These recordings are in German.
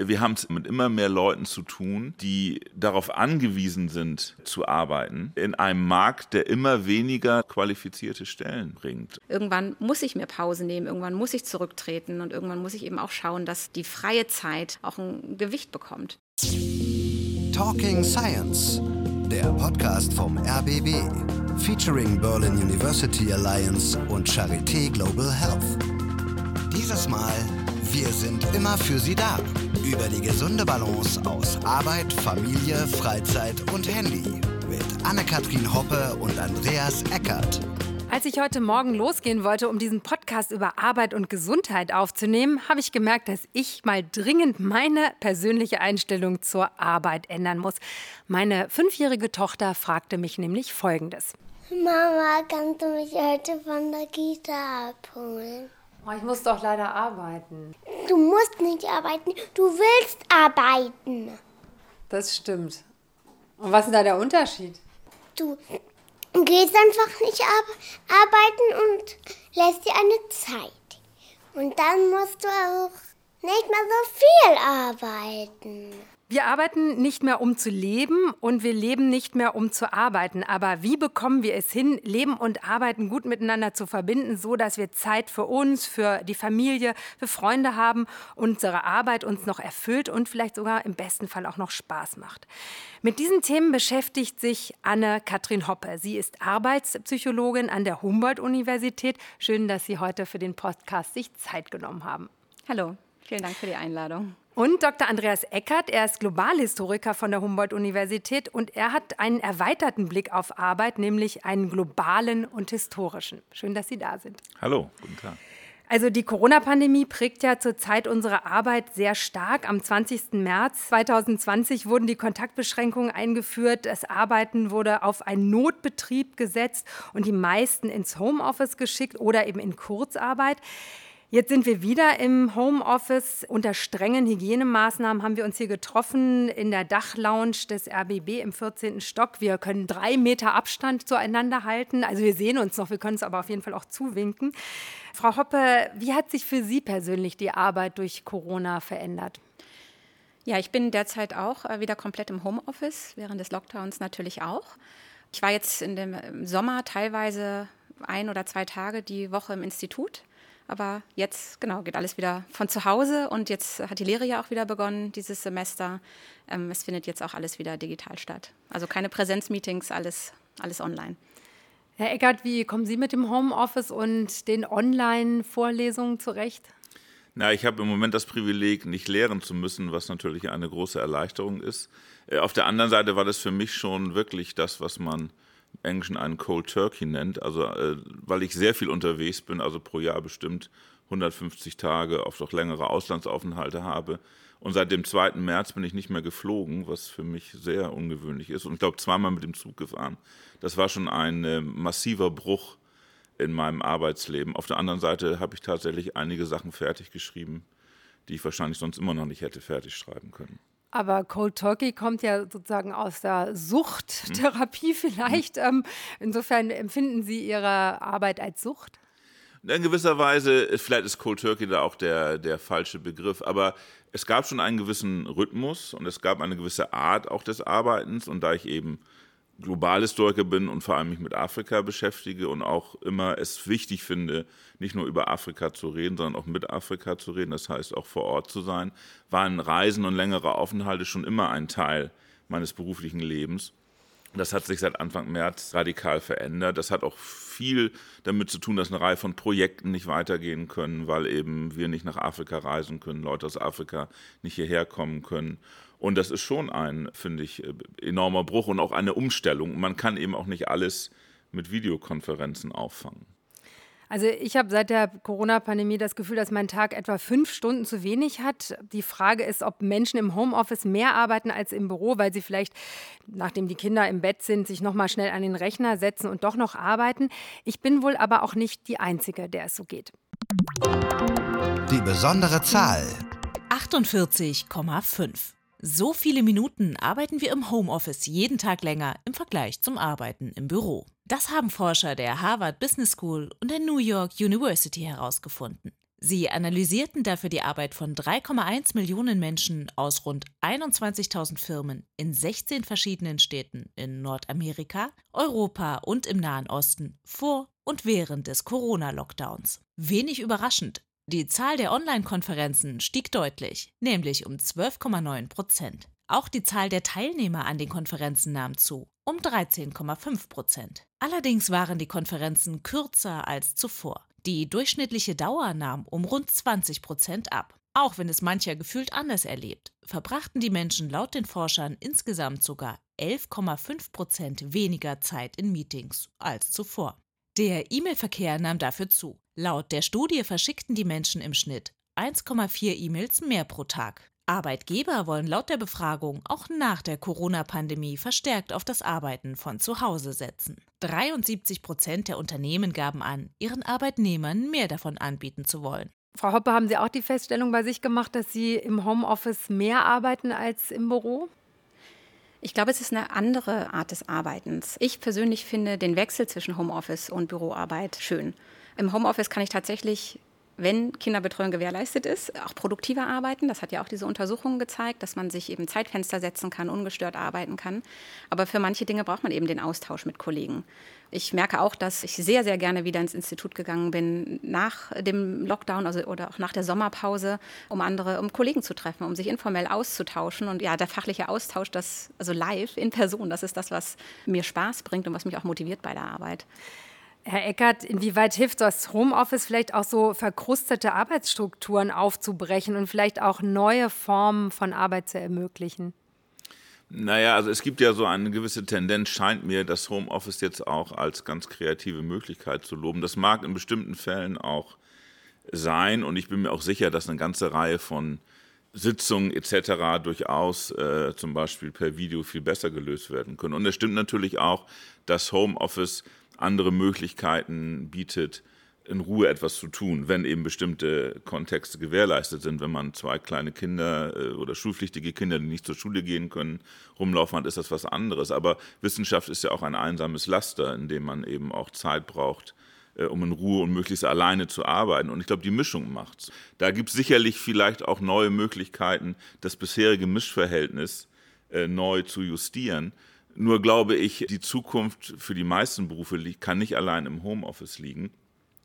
Wir haben es mit immer mehr Leuten zu tun, die darauf angewiesen sind zu arbeiten, in einem Markt, der immer weniger qualifizierte Stellen bringt. Irgendwann muss ich mir Pause nehmen, irgendwann muss ich zurücktreten und irgendwann muss ich eben auch schauen, dass die freie Zeit auch ein Gewicht bekommt. Talking Science, der Podcast vom RBB, featuring Berlin University Alliance und Charité Global Health. Dieses Mal, wir sind immer für Sie da. Über die gesunde Balance aus Arbeit, Familie, Freizeit und Handy. Mit Anne-Kathrin Hoppe und Andreas Eckert. Als ich heute Morgen losgehen wollte, um diesen Podcast über Arbeit und Gesundheit aufzunehmen, habe ich gemerkt, dass ich mal dringend meine persönliche Einstellung zur Arbeit ändern muss. Meine fünfjährige Tochter fragte mich nämlich Folgendes. Mama, kannst du mich heute von der Kita abholen? Oh, ich muss doch leider arbeiten. Du musst nicht arbeiten, du willst arbeiten. Das stimmt. Und was ist da der Unterschied? Du gehst einfach nicht arbeiten und lässt dir eine Zeit. Und dann musst du auch nicht mehr so viel arbeiten. Wir arbeiten nicht mehr, um zu leben und wir leben nicht mehr, um zu arbeiten. Aber wie bekommen wir es hin, Leben und Arbeiten gut miteinander zu verbinden, so dass wir Zeit für uns, für die Familie, für Freunde haben, unsere Arbeit uns noch erfüllt und vielleicht sogar im besten Fall auch noch Spaß macht? Mit diesen Themen beschäftigt sich Anne-Kathrin Hoppe. Sie ist Arbeitspsychologin an der Humboldt-Universität. Schön, dass Sie heute für den Podcast sich Zeit genommen haben. Hallo, vielen Dank für die Einladung. Und Dr. Andreas Eckert, er ist Globalhistoriker von der Humboldt-Universität und er hat einen erweiterten Blick auf Arbeit, nämlich einen globalen und historischen. Schön, dass Sie da sind. Hallo, guten Tag. Also die Corona-Pandemie prägt ja zurzeit unsere Arbeit sehr stark. Am 20. März 2020 wurden die Kontaktbeschränkungen eingeführt. Das Arbeiten wurde auf einen Notbetrieb gesetzt und die meisten ins Homeoffice geschickt oder eben in Kurzarbeit. Jetzt sind wir wieder im Homeoffice. Unter strengen Hygienemaßnahmen haben wir uns hier getroffen in der Dachlounge des RBB im 14. Stock. Wir können drei Meter Abstand zueinander halten. Also wir sehen uns noch, wir können es aber auf jeden Fall auch zuwinken. Frau Hoppe, wie hat sich für Sie persönlich die Arbeit durch Corona verändert? Ja, ich bin derzeit auch äh, wieder komplett im Homeoffice, während des Lockdowns natürlich auch. Ich war jetzt in dem Sommer teilweise ein oder zwei Tage die Woche im Institut aber jetzt, genau, geht alles wieder von zu Hause und jetzt hat die Lehre ja auch wieder begonnen, dieses Semester. Ähm, es findet jetzt auch alles wieder digital statt. Also keine Präsenzmeetings, alles, alles online. Herr Eckert, wie kommen Sie mit dem Homeoffice und den Online-Vorlesungen zurecht? Na, ich habe im Moment das Privileg, nicht lehren zu müssen, was natürlich eine große Erleichterung ist. Äh, auf der anderen Seite war das für mich schon wirklich das, was man Englischen einen Cold Turkey nennt, also äh, weil ich sehr viel unterwegs bin, also pro Jahr bestimmt 150 Tage, oft auch längere Auslandsaufenthalte habe. Und seit dem 2. März bin ich nicht mehr geflogen, was für mich sehr ungewöhnlich ist. Und ich glaube, zweimal mit dem Zug gefahren. Das war schon ein äh, massiver Bruch in meinem Arbeitsleben. Auf der anderen Seite habe ich tatsächlich einige Sachen fertig geschrieben, die ich wahrscheinlich sonst immer noch nicht hätte fertig schreiben können. Aber Cold Turkey kommt ja sozusagen aus der Suchttherapie vielleicht. Mhm. Insofern empfinden Sie Ihre Arbeit als Sucht? In gewisser Weise, vielleicht ist Cold Turkey da auch der, der falsche Begriff, aber es gab schon einen gewissen Rhythmus und es gab eine gewisse Art auch des Arbeitens. Und da ich eben Globalhistoriker bin und vor allem mich mit Afrika beschäftige und auch immer es wichtig finde, nicht nur über Afrika zu reden, sondern auch mit Afrika zu reden, das heißt auch vor Ort zu sein, waren Reisen und längere Aufenthalte schon immer ein Teil meines beruflichen Lebens. Das hat sich seit Anfang März radikal verändert. Das hat auch viel damit zu tun, dass eine Reihe von Projekten nicht weitergehen können, weil eben wir nicht nach Afrika reisen können, Leute aus Afrika nicht hierher kommen können. Und das ist schon ein, finde ich, enormer Bruch und auch eine Umstellung. Man kann eben auch nicht alles mit Videokonferenzen auffangen. Also ich habe seit der Corona-Pandemie das Gefühl, dass mein Tag etwa fünf Stunden zu wenig hat. Die Frage ist, ob Menschen im Homeoffice mehr arbeiten als im Büro, weil sie vielleicht, nachdem die Kinder im Bett sind, sich nochmal schnell an den Rechner setzen und doch noch arbeiten. Ich bin wohl aber auch nicht die Einzige, der es so geht. Die besondere Zahl 48,5. So viele Minuten arbeiten wir im Homeoffice jeden Tag länger im Vergleich zum Arbeiten im Büro. Das haben Forscher der Harvard Business School und der New York University herausgefunden. Sie analysierten dafür die Arbeit von 3,1 Millionen Menschen aus rund 21.000 Firmen in 16 verschiedenen Städten in Nordamerika, Europa und im Nahen Osten vor und während des Corona-Lockdowns. Wenig überraschend, die Zahl der Online-Konferenzen stieg deutlich, nämlich um 12,9 Prozent. Auch die Zahl der Teilnehmer an den Konferenzen nahm zu, um 13,5 Prozent. Allerdings waren die Konferenzen kürzer als zuvor. Die durchschnittliche Dauer nahm um rund 20 Prozent ab. Auch wenn es mancher gefühlt anders erlebt, verbrachten die Menschen laut den Forschern insgesamt sogar 11,5 Prozent weniger Zeit in Meetings als zuvor. Der E-Mail-Verkehr nahm dafür zu. Laut der Studie verschickten die Menschen im Schnitt 1,4 E-Mails mehr pro Tag. Arbeitgeber wollen laut der Befragung auch nach der Corona-Pandemie verstärkt auf das Arbeiten von zu Hause setzen. 73 Prozent der Unternehmen gaben an, ihren Arbeitnehmern mehr davon anbieten zu wollen. Frau Hoppe, haben Sie auch die Feststellung bei sich gemacht, dass Sie im Homeoffice mehr arbeiten als im Büro? Ich glaube, es ist eine andere Art des Arbeitens. Ich persönlich finde den Wechsel zwischen Homeoffice und Büroarbeit schön. Im Homeoffice kann ich tatsächlich wenn Kinderbetreuung gewährleistet ist, auch produktiver arbeiten. Das hat ja auch diese Untersuchungen gezeigt, dass man sich eben Zeitfenster setzen kann, ungestört arbeiten kann. Aber für manche Dinge braucht man eben den Austausch mit Kollegen. Ich merke auch, dass ich sehr, sehr gerne wieder ins Institut gegangen bin nach dem Lockdown also, oder auch nach der Sommerpause, um andere, um Kollegen zu treffen, um sich informell auszutauschen. Und ja, der fachliche Austausch, das, also live in Person, das ist das, was mir Spaß bringt und was mich auch motiviert bei der Arbeit. Herr Eckert, inwieweit hilft das Homeoffice vielleicht auch so verkrustete Arbeitsstrukturen aufzubrechen und vielleicht auch neue Formen von Arbeit zu ermöglichen? Naja, also es gibt ja so eine gewisse Tendenz, scheint mir, das Homeoffice jetzt auch als ganz kreative Möglichkeit zu loben. Das mag in bestimmten Fällen auch sein und ich bin mir auch sicher, dass eine ganze Reihe von Sitzungen etc. durchaus äh, zum Beispiel per Video viel besser gelöst werden können. Und es stimmt natürlich auch, dass Homeoffice andere Möglichkeiten bietet, in Ruhe etwas zu tun, wenn eben bestimmte Kontexte gewährleistet sind. Wenn man zwei kleine Kinder äh, oder schulpflichtige Kinder, die nicht zur Schule gehen können, rumlaufen hat, ist das was anderes. Aber Wissenschaft ist ja auch ein einsames Laster, in dem man eben auch Zeit braucht, äh, um in Ruhe und möglichst alleine zu arbeiten. Und ich glaube, die Mischung macht's. Da gibt es sicherlich vielleicht auch neue Möglichkeiten, das bisherige Mischverhältnis äh, neu zu justieren. Nur glaube ich, die Zukunft für die meisten Berufe kann nicht allein im Homeoffice liegen.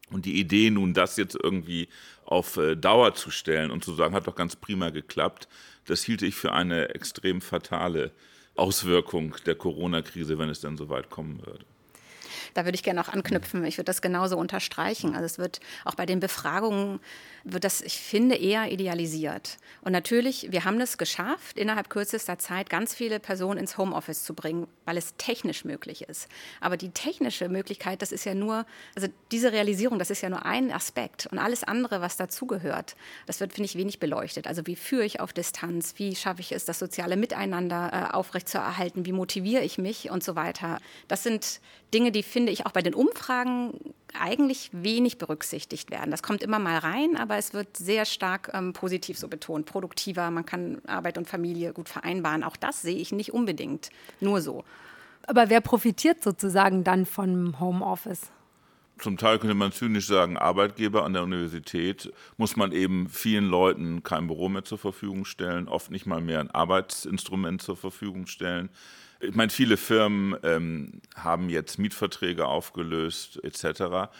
Und die Idee nun, das jetzt irgendwie auf äh, Dauer zu stellen und zu sagen, hat doch ganz prima geklappt, das hielte ich für eine extrem fatale Auswirkung der Corona-Krise, wenn es dann so weit kommen würde. Da würde ich gerne auch anknüpfen. Ich würde das genauso unterstreichen. Also es wird auch bei den Befragungen wird das, ich finde, eher idealisiert. Und natürlich, wir haben es geschafft, innerhalb kürzester Zeit ganz viele Personen ins Homeoffice zu bringen, weil es technisch möglich ist. Aber die technische Möglichkeit, das ist ja nur, also diese Realisierung, das ist ja nur ein Aspekt. Und alles andere, was dazugehört, das wird, finde ich, wenig beleuchtet. Also wie führe ich auf Distanz? Wie schaffe ich es, das soziale Miteinander äh, aufrechtzuerhalten? Wie motiviere ich mich und so weiter? Das sind Dinge, die, finde ich, auch bei den Umfragen eigentlich wenig berücksichtigt werden. Das kommt immer mal rein, aber es wird sehr stark ähm, positiv so betont, produktiver, man kann Arbeit und Familie gut vereinbaren. Auch das sehe ich nicht unbedingt nur so. Aber wer profitiert sozusagen dann vom Homeoffice? Zum Teil könnte man zynisch sagen, Arbeitgeber an der Universität muss man eben vielen Leuten kein Büro mehr zur Verfügung stellen, oft nicht mal mehr ein Arbeitsinstrument zur Verfügung stellen ich meine, viele Firmen ähm, haben jetzt Mietverträge aufgelöst etc.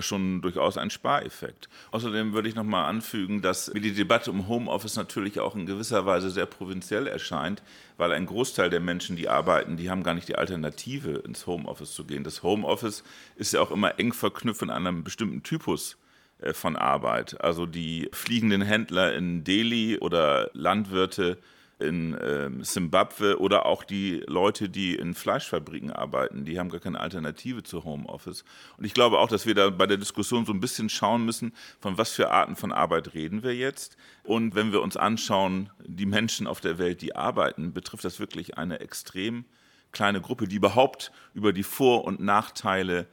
Schon durchaus ein Spareffekt. Außerdem würde ich noch mal anfügen, dass mir die Debatte um Homeoffice natürlich auch in gewisser Weise sehr provinziell erscheint, weil ein Großteil der Menschen, die arbeiten, die haben gar nicht die Alternative, ins Homeoffice zu gehen. Das Homeoffice ist ja auch immer eng verknüpft in einem bestimmten Typus äh, von Arbeit. Also die fliegenden Händler in Delhi oder Landwirte in Simbabwe ähm, oder auch die Leute, die in Fleischfabriken arbeiten, die haben gar keine Alternative zu Homeoffice. Und ich glaube auch, dass wir da bei der Diskussion so ein bisschen schauen müssen, von was für Arten von Arbeit reden wir jetzt. Und wenn wir uns anschauen, die Menschen auf der Welt, die arbeiten, betrifft das wirklich eine extrem kleine Gruppe, die überhaupt über die Vor- und Nachteile äh,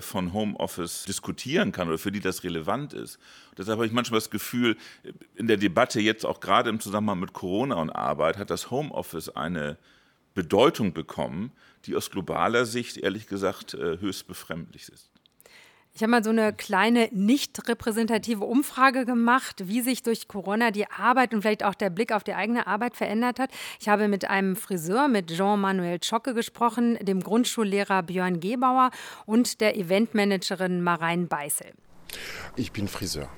von Homeoffice diskutieren kann oder für die das relevant ist. Deshalb habe ich manchmal das Gefühl, in der Debatte jetzt auch gerade im Zusammenhang mit Corona und Arbeit hat das Homeoffice eine Bedeutung bekommen, die aus globaler Sicht ehrlich gesagt äh, höchst befremdlich ist. Ich habe mal so eine kleine nicht repräsentative Umfrage gemacht, wie sich durch Corona die Arbeit und vielleicht auch der Blick auf die eigene Arbeit verändert hat. Ich habe mit einem Friseur, mit Jean-Manuel Schocke gesprochen, dem Grundschullehrer Björn Gebauer und der Eventmanagerin Marein Beißel. Ich bin Friseur.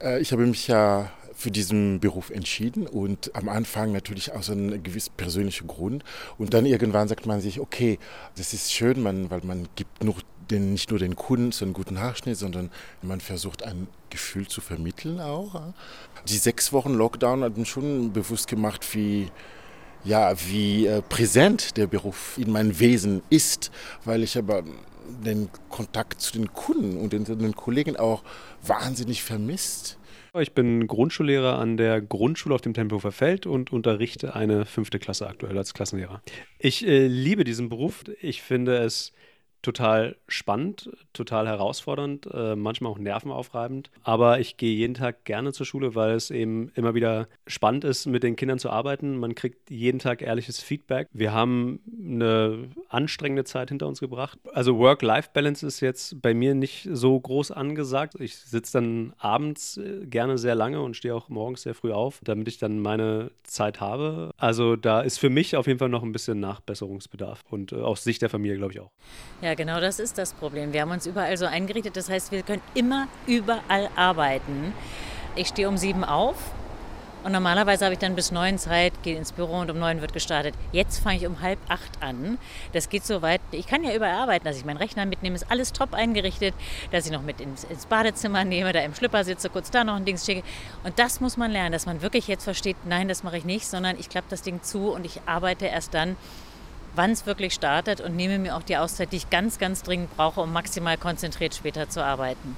Äh, ich habe mich ja für diesen Beruf entschieden und am Anfang natürlich aus einem gewissen persönlichen Grund und dann irgendwann sagt man sich, okay, das ist schön, man, weil man gibt nur den, nicht nur den Kunden so einen guten Haarschnitt, sondern man versucht ein Gefühl zu vermitteln auch. Die sechs Wochen Lockdown hat mir schon bewusst gemacht, wie, ja, wie äh, präsent der Beruf in meinem Wesen ist, weil ich aber den Kontakt zu den Kunden und den, den Kollegen auch wahnsinnig vermisst. Ich bin Grundschullehrer an der Grundschule auf dem Tempelhofer Feld und unterrichte eine fünfte Klasse aktuell als Klassenlehrer. Ich äh, liebe diesen Beruf. Ich finde es total spannend, total herausfordernd, äh, manchmal auch nervenaufreibend. Aber ich gehe jeden Tag gerne zur Schule, weil es eben immer wieder spannend ist, mit den Kindern zu arbeiten. Man kriegt jeden Tag ehrliches Feedback. Wir haben eine anstrengende Zeit hinter uns gebracht. Also Work-Life-Balance ist jetzt bei mir nicht so groß angesagt. Ich sitze dann abends äh, gerne sehr lange und stehe auch morgens sehr früh auf, damit ich dann meine Zeit habe. Also da ist für mich auf jeden Fall noch ein bisschen Nachbesserungsbedarf und äh, aus Sicht der Familie glaube ich auch. Ja, genau das ist das Problem. Wir haben uns überall so eingerichtet. Das heißt, wir können immer überall arbeiten. Ich stehe um sieben auf und normalerweise habe ich dann bis neun Zeit, gehe ins Büro und um neun wird gestartet. Jetzt fange ich um halb acht an. Das geht so weit. Ich kann ja überall arbeiten, dass ich meinen Rechner mitnehme. Ist alles top eingerichtet, dass ich noch mit ins, ins Badezimmer nehme, da im Schlipper sitze, kurz da noch ein Ding schicke. Und das muss man lernen, dass man wirklich jetzt versteht, nein, das mache ich nicht, sondern ich klappe das Ding zu und ich arbeite erst dann, wann es wirklich startet und nehme mir auch die Auszeit, die ich ganz, ganz dringend brauche, um maximal konzentriert später zu arbeiten.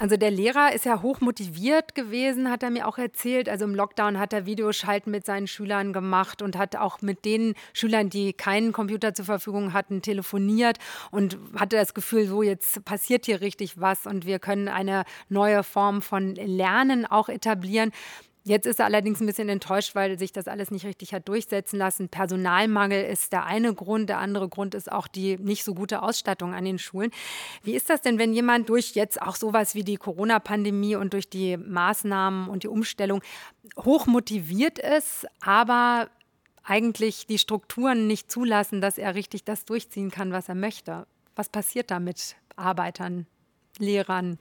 Also der Lehrer ist ja hoch motiviert gewesen, hat er mir auch erzählt. Also im Lockdown hat er Videoschalten mit seinen Schülern gemacht und hat auch mit den Schülern, die keinen Computer zur Verfügung hatten, telefoniert und hatte das Gefühl, so jetzt passiert hier richtig was und wir können eine neue Form von Lernen auch etablieren. Jetzt ist er allerdings ein bisschen enttäuscht, weil sich das alles nicht richtig hat durchsetzen lassen. Personalmangel ist der eine Grund. Der andere Grund ist auch die nicht so gute Ausstattung an den Schulen. Wie ist das denn, wenn jemand durch jetzt auch sowas wie die Corona-Pandemie und durch die Maßnahmen und die Umstellung hoch motiviert ist, aber eigentlich die Strukturen nicht zulassen, dass er richtig das durchziehen kann, was er möchte? Was passiert da mit Arbeitern, Lehrern?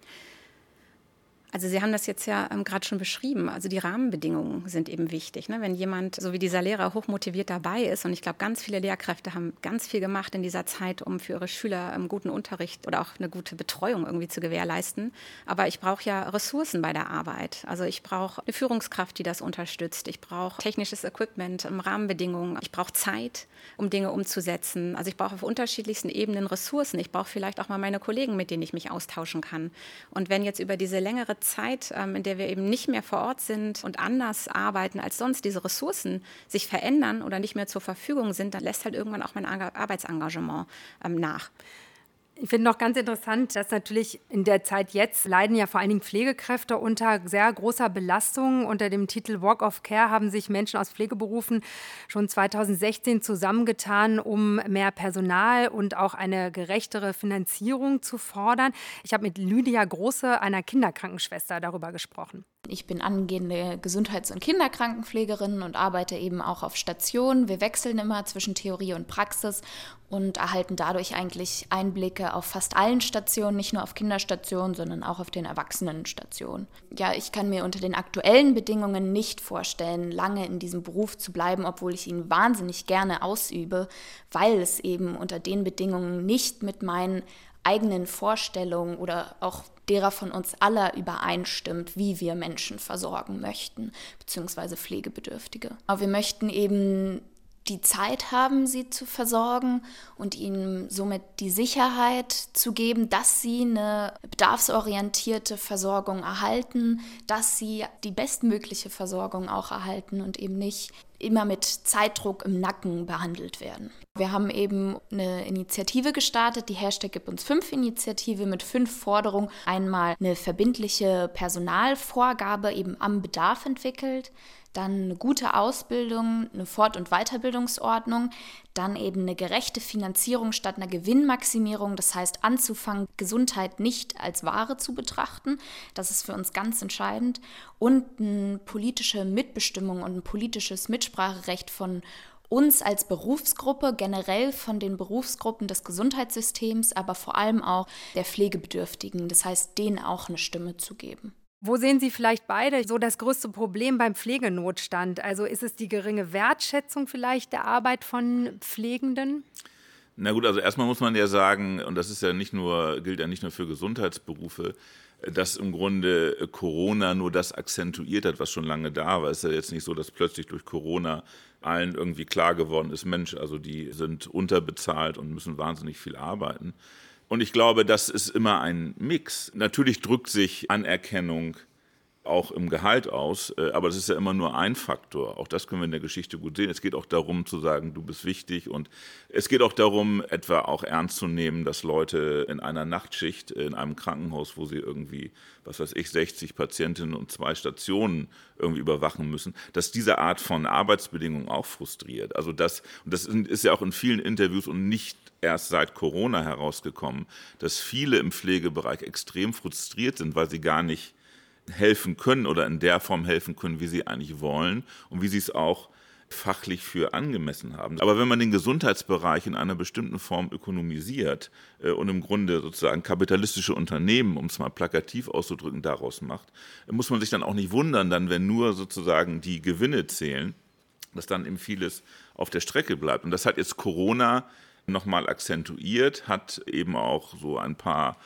Also Sie haben das jetzt ja ähm, gerade schon beschrieben. Also die Rahmenbedingungen sind eben wichtig. Ne? Wenn jemand, so wie dieser Lehrer, hochmotiviert dabei ist, und ich glaube, ganz viele Lehrkräfte haben ganz viel gemacht in dieser Zeit, um für ihre Schüler einen guten Unterricht oder auch eine gute Betreuung irgendwie zu gewährleisten. Aber ich brauche ja Ressourcen bei der Arbeit. Also ich brauche eine Führungskraft, die das unterstützt. Ich brauche technisches Equipment, ähm, Rahmenbedingungen. Ich brauche Zeit, um Dinge umzusetzen. Also ich brauche auf unterschiedlichsten Ebenen Ressourcen. Ich brauche vielleicht auch mal meine Kollegen, mit denen ich mich austauschen kann. Und wenn jetzt über diese längere Zeit, ähm, in der wir eben nicht mehr vor Ort sind und anders arbeiten als sonst, diese Ressourcen sich verändern oder nicht mehr zur Verfügung sind, dann lässt halt irgendwann auch mein Arbeitsengagement ähm, nach. Ich finde noch ganz interessant, dass natürlich in der Zeit jetzt leiden ja vor allen Dingen Pflegekräfte unter sehr großer Belastung. Unter dem Titel Walk of Care haben sich Menschen aus Pflegeberufen schon 2016 zusammengetan, um mehr Personal und auch eine gerechtere Finanzierung zu fordern. Ich habe mit Lydia Große, einer Kinderkrankenschwester, darüber gesprochen. Ich bin angehende Gesundheits- und Kinderkrankenpflegerin und arbeite eben auch auf Station. Wir wechseln immer zwischen Theorie und Praxis und erhalten dadurch eigentlich Einblicke auf fast allen Stationen, nicht nur auf Kinderstationen, sondern auch auf den Erwachsenenstationen. Ja, ich kann mir unter den aktuellen Bedingungen nicht vorstellen, lange in diesem Beruf zu bleiben, obwohl ich ihn wahnsinnig gerne ausübe, weil es eben unter den Bedingungen nicht mit meinen eigenen Vorstellungen oder auch derer von uns aller übereinstimmt, wie wir Menschen versorgen möchten, beziehungsweise Pflegebedürftige. Aber wir möchten eben die Zeit haben, sie zu versorgen und ihnen somit die Sicherheit zu geben, dass sie eine bedarfsorientierte Versorgung erhalten, dass sie die bestmögliche Versorgung auch erhalten und eben nicht immer mit Zeitdruck im Nacken behandelt werden. Wir haben eben eine Initiative gestartet, die Hashtag Gib uns fünf Initiative mit fünf Forderungen. Einmal eine verbindliche Personalvorgabe eben am Bedarf entwickelt dann eine gute Ausbildung, eine Fort- und Weiterbildungsordnung, dann eben eine gerechte Finanzierung statt einer Gewinnmaximierung, das heißt anzufangen, Gesundheit nicht als Ware zu betrachten, das ist für uns ganz entscheidend, und eine politische Mitbestimmung und ein politisches Mitspracherecht von uns als Berufsgruppe, generell von den Berufsgruppen des Gesundheitssystems, aber vor allem auch der Pflegebedürftigen, das heißt denen auch eine Stimme zu geben. Wo sehen Sie vielleicht beide so das größte Problem beim Pflegenotstand? Also ist es die geringe Wertschätzung vielleicht der Arbeit von Pflegenden? Na gut, also erstmal muss man ja sagen, und das ist ja nicht nur, gilt ja nicht nur für Gesundheitsberufe, dass im Grunde Corona nur das akzentuiert hat, was schon lange da war. Es ist ja jetzt nicht so, dass plötzlich durch Corona allen irgendwie klar geworden ist, Mensch, also die sind unterbezahlt und müssen wahnsinnig viel arbeiten. Und ich glaube, das ist immer ein Mix. Natürlich drückt sich Anerkennung auch im Gehalt aus, äh, aber das ist ja immer nur ein Faktor. Auch das können wir in der Geschichte gut sehen. Es geht auch darum zu sagen, du bist wichtig und es geht auch darum, etwa auch ernst zu nehmen, dass Leute in einer Nachtschicht in einem Krankenhaus, wo sie irgendwie, was weiß ich, 60 Patientinnen und zwei Stationen irgendwie überwachen müssen, dass diese Art von Arbeitsbedingungen auch frustriert. Also das, und das ist ja auch in vielen Interviews und nicht erst seit Corona herausgekommen, dass viele im Pflegebereich extrem frustriert sind, weil sie gar nicht helfen können oder in der Form helfen können, wie sie eigentlich wollen und wie sie es auch fachlich für angemessen haben. Aber wenn man den Gesundheitsbereich in einer bestimmten Form ökonomisiert äh, und im Grunde sozusagen kapitalistische Unternehmen, um es mal plakativ auszudrücken, daraus macht, muss man sich dann auch nicht wundern, dann wenn nur sozusagen die Gewinne zählen, dass dann eben vieles auf der Strecke bleibt. Und das hat jetzt Corona nochmal akzentuiert, hat eben auch so ein paar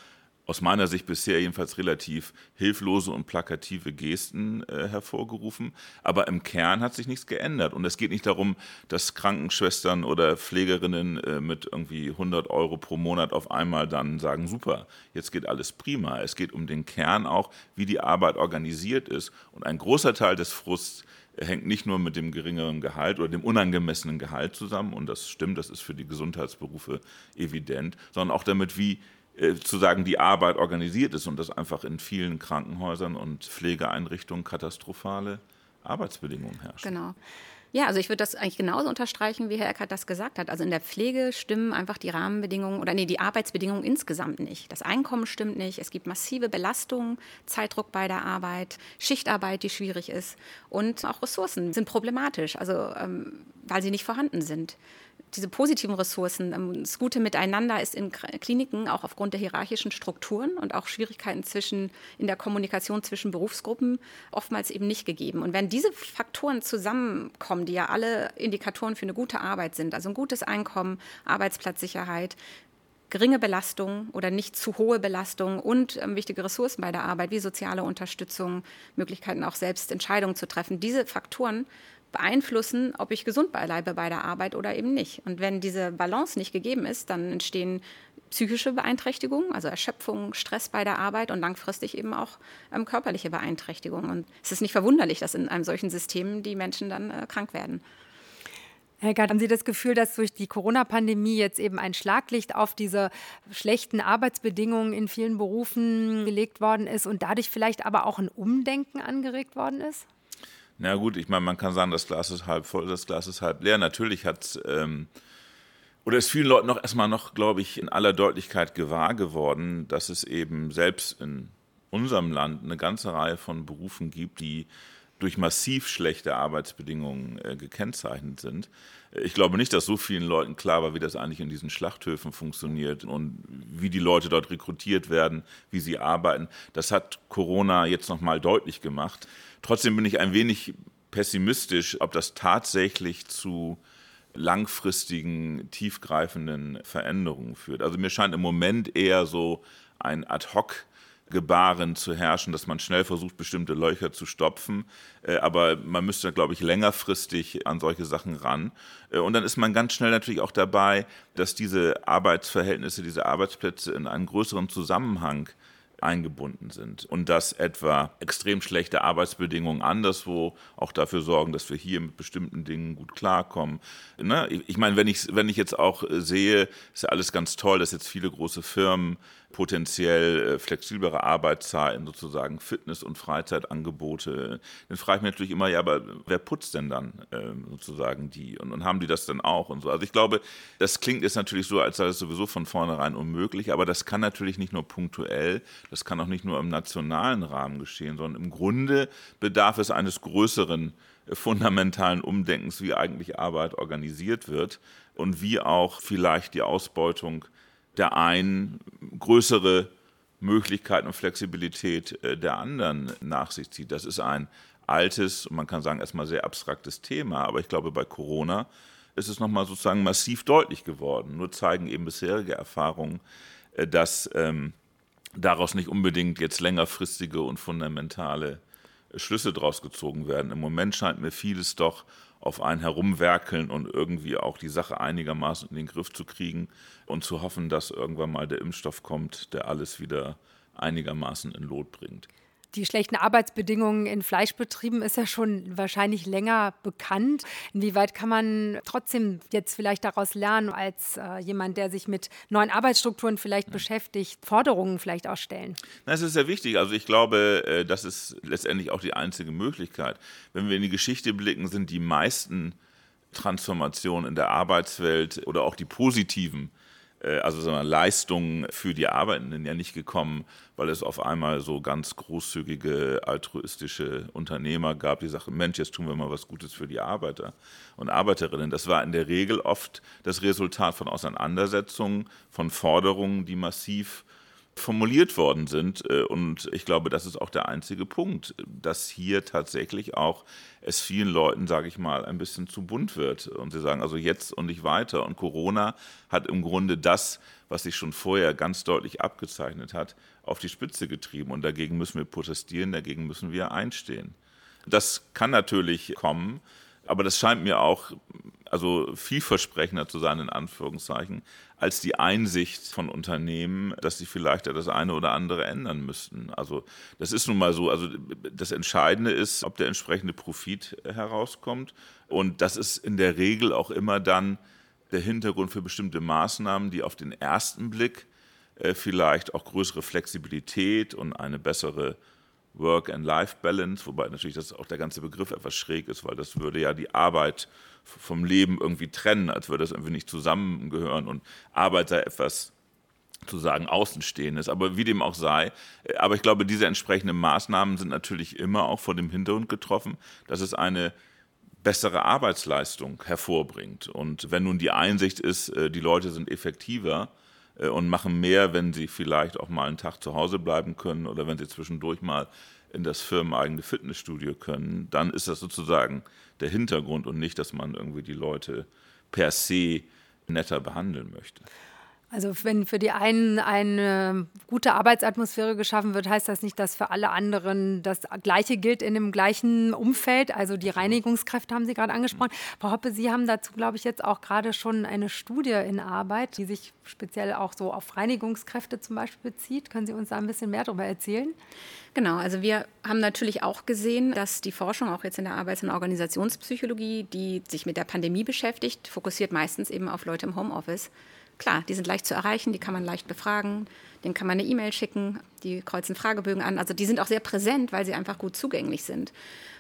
aus meiner Sicht bisher jedenfalls relativ hilflose und plakative Gesten äh, hervorgerufen. Aber im Kern hat sich nichts geändert. Und es geht nicht darum, dass Krankenschwestern oder Pflegerinnen äh, mit irgendwie 100 Euro pro Monat auf einmal dann sagen, super, jetzt geht alles prima. Es geht um den Kern auch, wie die Arbeit organisiert ist. Und ein großer Teil des Frusts hängt nicht nur mit dem geringeren Gehalt oder dem unangemessenen Gehalt zusammen, und das stimmt, das ist für die Gesundheitsberufe evident, sondern auch damit, wie äh, zu sagen, die Arbeit organisiert ist und dass einfach in vielen Krankenhäusern und Pflegeeinrichtungen katastrophale Arbeitsbedingungen herrschen. Genau. Ja, also ich würde das eigentlich genauso unterstreichen, wie Herr Eckert das gesagt hat. Also in der Pflege stimmen einfach die Rahmenbedingungen oder nee, die Arbeitsbedingungen insgesamt nicht. Das Einkommen stimmt nicht. Es gibt massive Belastungen, Zeitdruck bei der Arbeit, Schichtarbeit, die schwierig ist und auch Ressourcen sind problematisch, also ähm, weil sie nicht vorhanden sind diese positiven Ressourcen, ähm, das gute Miteinander ist in Kliniken auch aufgrund der hierarchischen Strukturen und auch Schwierigkeiten zwischen, in der Kommunikation zwischen Berufsgruppen oftmals eben nicht gegeben. Und wenn diese Faktoren zusammenkommen, die ja alle Indikatoren für eine gute Arbeit sind, also ein gutes Einkommen, Arbeitsplatzsicherheit, geringe Belastung oder nicht zu hohe Belastung und ähm, wichtige Ressourcen bei der Arbeit wie soziale Unterstützung, Möglichkeiten auch selbst Entscheidungen zu treffen. Diese Faktoren beeinflussen, ob ich gesund bleibe bei der Arbeit oder eben nicht. Und wenn diese Balance nicht gegeben ist, dann entstehen psychische Beeinträchtigungen, also Erschöpfung, Stress bei der Arbeit und langfristig eben auch ähm, körperliche Beeinträchtigungen. Und es ist nicht verwunderlich, dass in einem solchen System die Menschen dann äh, krank werden. Herr Gerd, haben Sie das Gefühl, dass durch die Corona-Pandemie jetzt eben ein Schlaglicht auf diese schlechten Arbeitsbedingungen in vielen Berufen gelegt worden ist und dadurch vielleicht aber auch ein Umdenken angeregt worden ist? Na gut, ich meine, man kann sagen, das Glas ist halb voll, das Glas ist halb leer. Natürlich hat ähm, oder ist vielen Leuten noch erstmal noch, glaube ich, in aller Deutlichkeit gewahr geworden, dass es eben selbst in unserem Land eine ganze Reihe von Berufen gibt, die durch massiv schlechte Arbeitsbedingungen äh, gekennzeichnet sind. Ich glaube nicht, dass so vielen Leuten klar war, wie das eigentlich in diesen Schlachthöfen funktioniert und wie die Leute dort rekrutiert werden, wie sie arbeiten. Das hat Corona jetzt nochmal deutlich gemacht. Trotzdem bin ich ein wenig pessimistisch, ob das tatsächlich zu langfristigen, tiefgreifenden Veränderungen führt. Also mir scheint im Moment eher so ein Ad-hoc Gebaren zu herrschen, dass man schnell versucht, bestimmte Löcher zu stopfen. Äh, aber man müsste, glaube ich, längerfristig an solche Sachen ran. Äh, und dann ist man ganz schnell natürlich auch dabei, dass diese Arbeitsverhältnisse, diese Arbeitsplätze in einen größeren Zusammenhang eingebunden sind und dass etwa extrem schlechte Arbeitsbedingungen anderswo auch dafür sorgen, dass wir hier mit bestimmten Dingen gut klarkommen. Ne? Ich meine, wenn ich, wenn ich jetzt auch sehe, ist ja alles ganz toll, dass jetzt viele große Firmen potenziell äh, flexiblere Arbeitszeiten, sozusagen Fitness- und Freizeitangebote. Dann frage ich mich natürlich immer, ja, aber wer putzt denn dann äh, sozusagen die? Und, und, haben die das dann auch und so? Also ich glaube, das klingt jetzt natürlich so, als sei es sowieso von vornherein unmöglich, aber das kann natürlich nicht nur punktuell, das kann auch nicht nur im nationalen Rahmen geschehen, sondern im Grunde bedarf es eines größeren äh, fundamentalen Umdenkens, wie eigentlich Arbeit organisiert wird und wie auch vielleicht die Ausbeutung der einen größere Möglichkeiten und Flexibilität äh, der anderen nach sich zieht. Das ist ein altes, man kann sagen, erstmal sehr abstraktes Thema, aber ich glaube, bei Corona ist es nochmal sozusagen massiv deutlich geworden. Nur zeigen eben bisherige Erfahrungen, äh, dass ähm, daraus nicht unbedingt jetzt längerfristige und fundamentale Schlüsse draus gezogen werden. Im Moment scheint mir vieles doch auf einen herumwerkeln und irgendwie auch die Sache einigermaßen in den Griff zu kriegen und zu hoffen, dass irgendwann mal der Impfstoff kommt, der alles wieder einigermaßen in Lot bringt die schlechten Arbeitsbedingungen in Fleischbetrieben ist ja schon wahrscheinlich länger bekannt. Inwieweit kann man trotzdem jetzt vielleicht daraus lernen, als äh, jemand, der sich mit neuen Arbeitsstrukturen vielleicht ja. beschäftigt, Forderungen vielleicht auch stellen? Das ist sehr wichtig. Also ich glaube, äh, das ist letztendlich auch die einzige Möglichkeit. Wenn wir in die Geschichte blicken, sind die meisten Transformationen in der Arbeitswelt oder auch die positiven also sagen wir, Leistungen für die Arbeitenden ja nicht gekommen, weil es auf einmal so ganz großzügige altruistische Unternehmer gab, die sagten, Mensch, jetzt tun wir mal was Gutes für die Arbeiter und Arbeiterinnen. Das war in der Regel oft das Resultat von Auseinandersetzungen, von Forderungen, die massiv formuliert worden sind. Äh, und ich glaube, das ist auch der einzige Punkt, dass hier tatsächlich auch es vielen Leuten, sage ich mal, ein bisschen zu bunt wird. Und sie sagen, also jetzt und nicht weiter. Und Corona hat im Grunde das, was sich schon vorher ganz deutlich abgezeichnet hat, auf die Spitze getrieben. Und dagegen müssen wir protestieren, dagegen müssen wir einstehen. Das kann natürlich kommen, aber das scheint mir auch also vielversprechender zu sein, in Anführungszeichen, als die Einsicht von Unternehmen, dass sie vielleicht das eine oder andere ändern müssten. Also das ist nun mal so. Also das Entscheidende ist, ob der entsprechende Profit herauskommt. Und das ist in der Regel auch immer dann der Hintergrund für bestimmte Maßnahmen, die auf den ersten Blick äh, vielleicht auch größere Flexibilität und eine bessere Work-and-Life-Balance, wobei natürlich das auch der ganze Begriff etwas schräg ist, weil das würde ja die Arbeit vom Leben irgendwie trennen, als würde das irgendwie nicht zusammengehören und Arbeit sei etwas zu sagen Außenstehendes, aber wie dem auch sei. Aber ich glaube, diese entsprechenden Maßnahmen sind natürlich immer auch vor dem Hintergrund getroffen, dass es eine bessere Arbeitsleistung hervorbringt. Und wenn nun die Einsicht ist, äh, die Leute sind effektiver, äh, und machen mehr, wenn sie vielleicht auch mal einen Tag zu Hause bleiben können oder wenn sie zwischendurch mal in das firmeneigene Fitnessstudio können, dann ist das sozusagen der Hintergrund und nicht, dass man irgendwie die Leute per se netter behandeln möchte. Also wenn für die einen eine gute Arbeitsatmosphäre geschaffen wird, heißt das nicht, dass für alle anderen das Gleiche gilt in dem gleichen Umfeld. Also die Reinigungskräfte haben Sie gerade angesprochen. Frau Hoppe, Sie haben dazu, glaube ich, jetzt auch gerade schon eine Studie in Arbeit, die sich speziell auch so auf Reinigungskräfte zum Beispiel bezieht. Können Sie uns da ein bisschen mehr darüber erzählen? Genau, also wir haben natürlich auch gesehen, dass die Forschung auch jetzt in der Arbeits- und Organisationspsychologie, die sich mit der Pandemie beschäftigt, fokussiert meistens eben auf Leute im Homeoffice Klar, die sind leicht zu erreichen, die kann man leicht befragen, denen kann man eine E-Mail schicken, die kreuzen Fragebögen an. Also die sind auch sehr präsent, weil sie einfach gut zugänglich sind.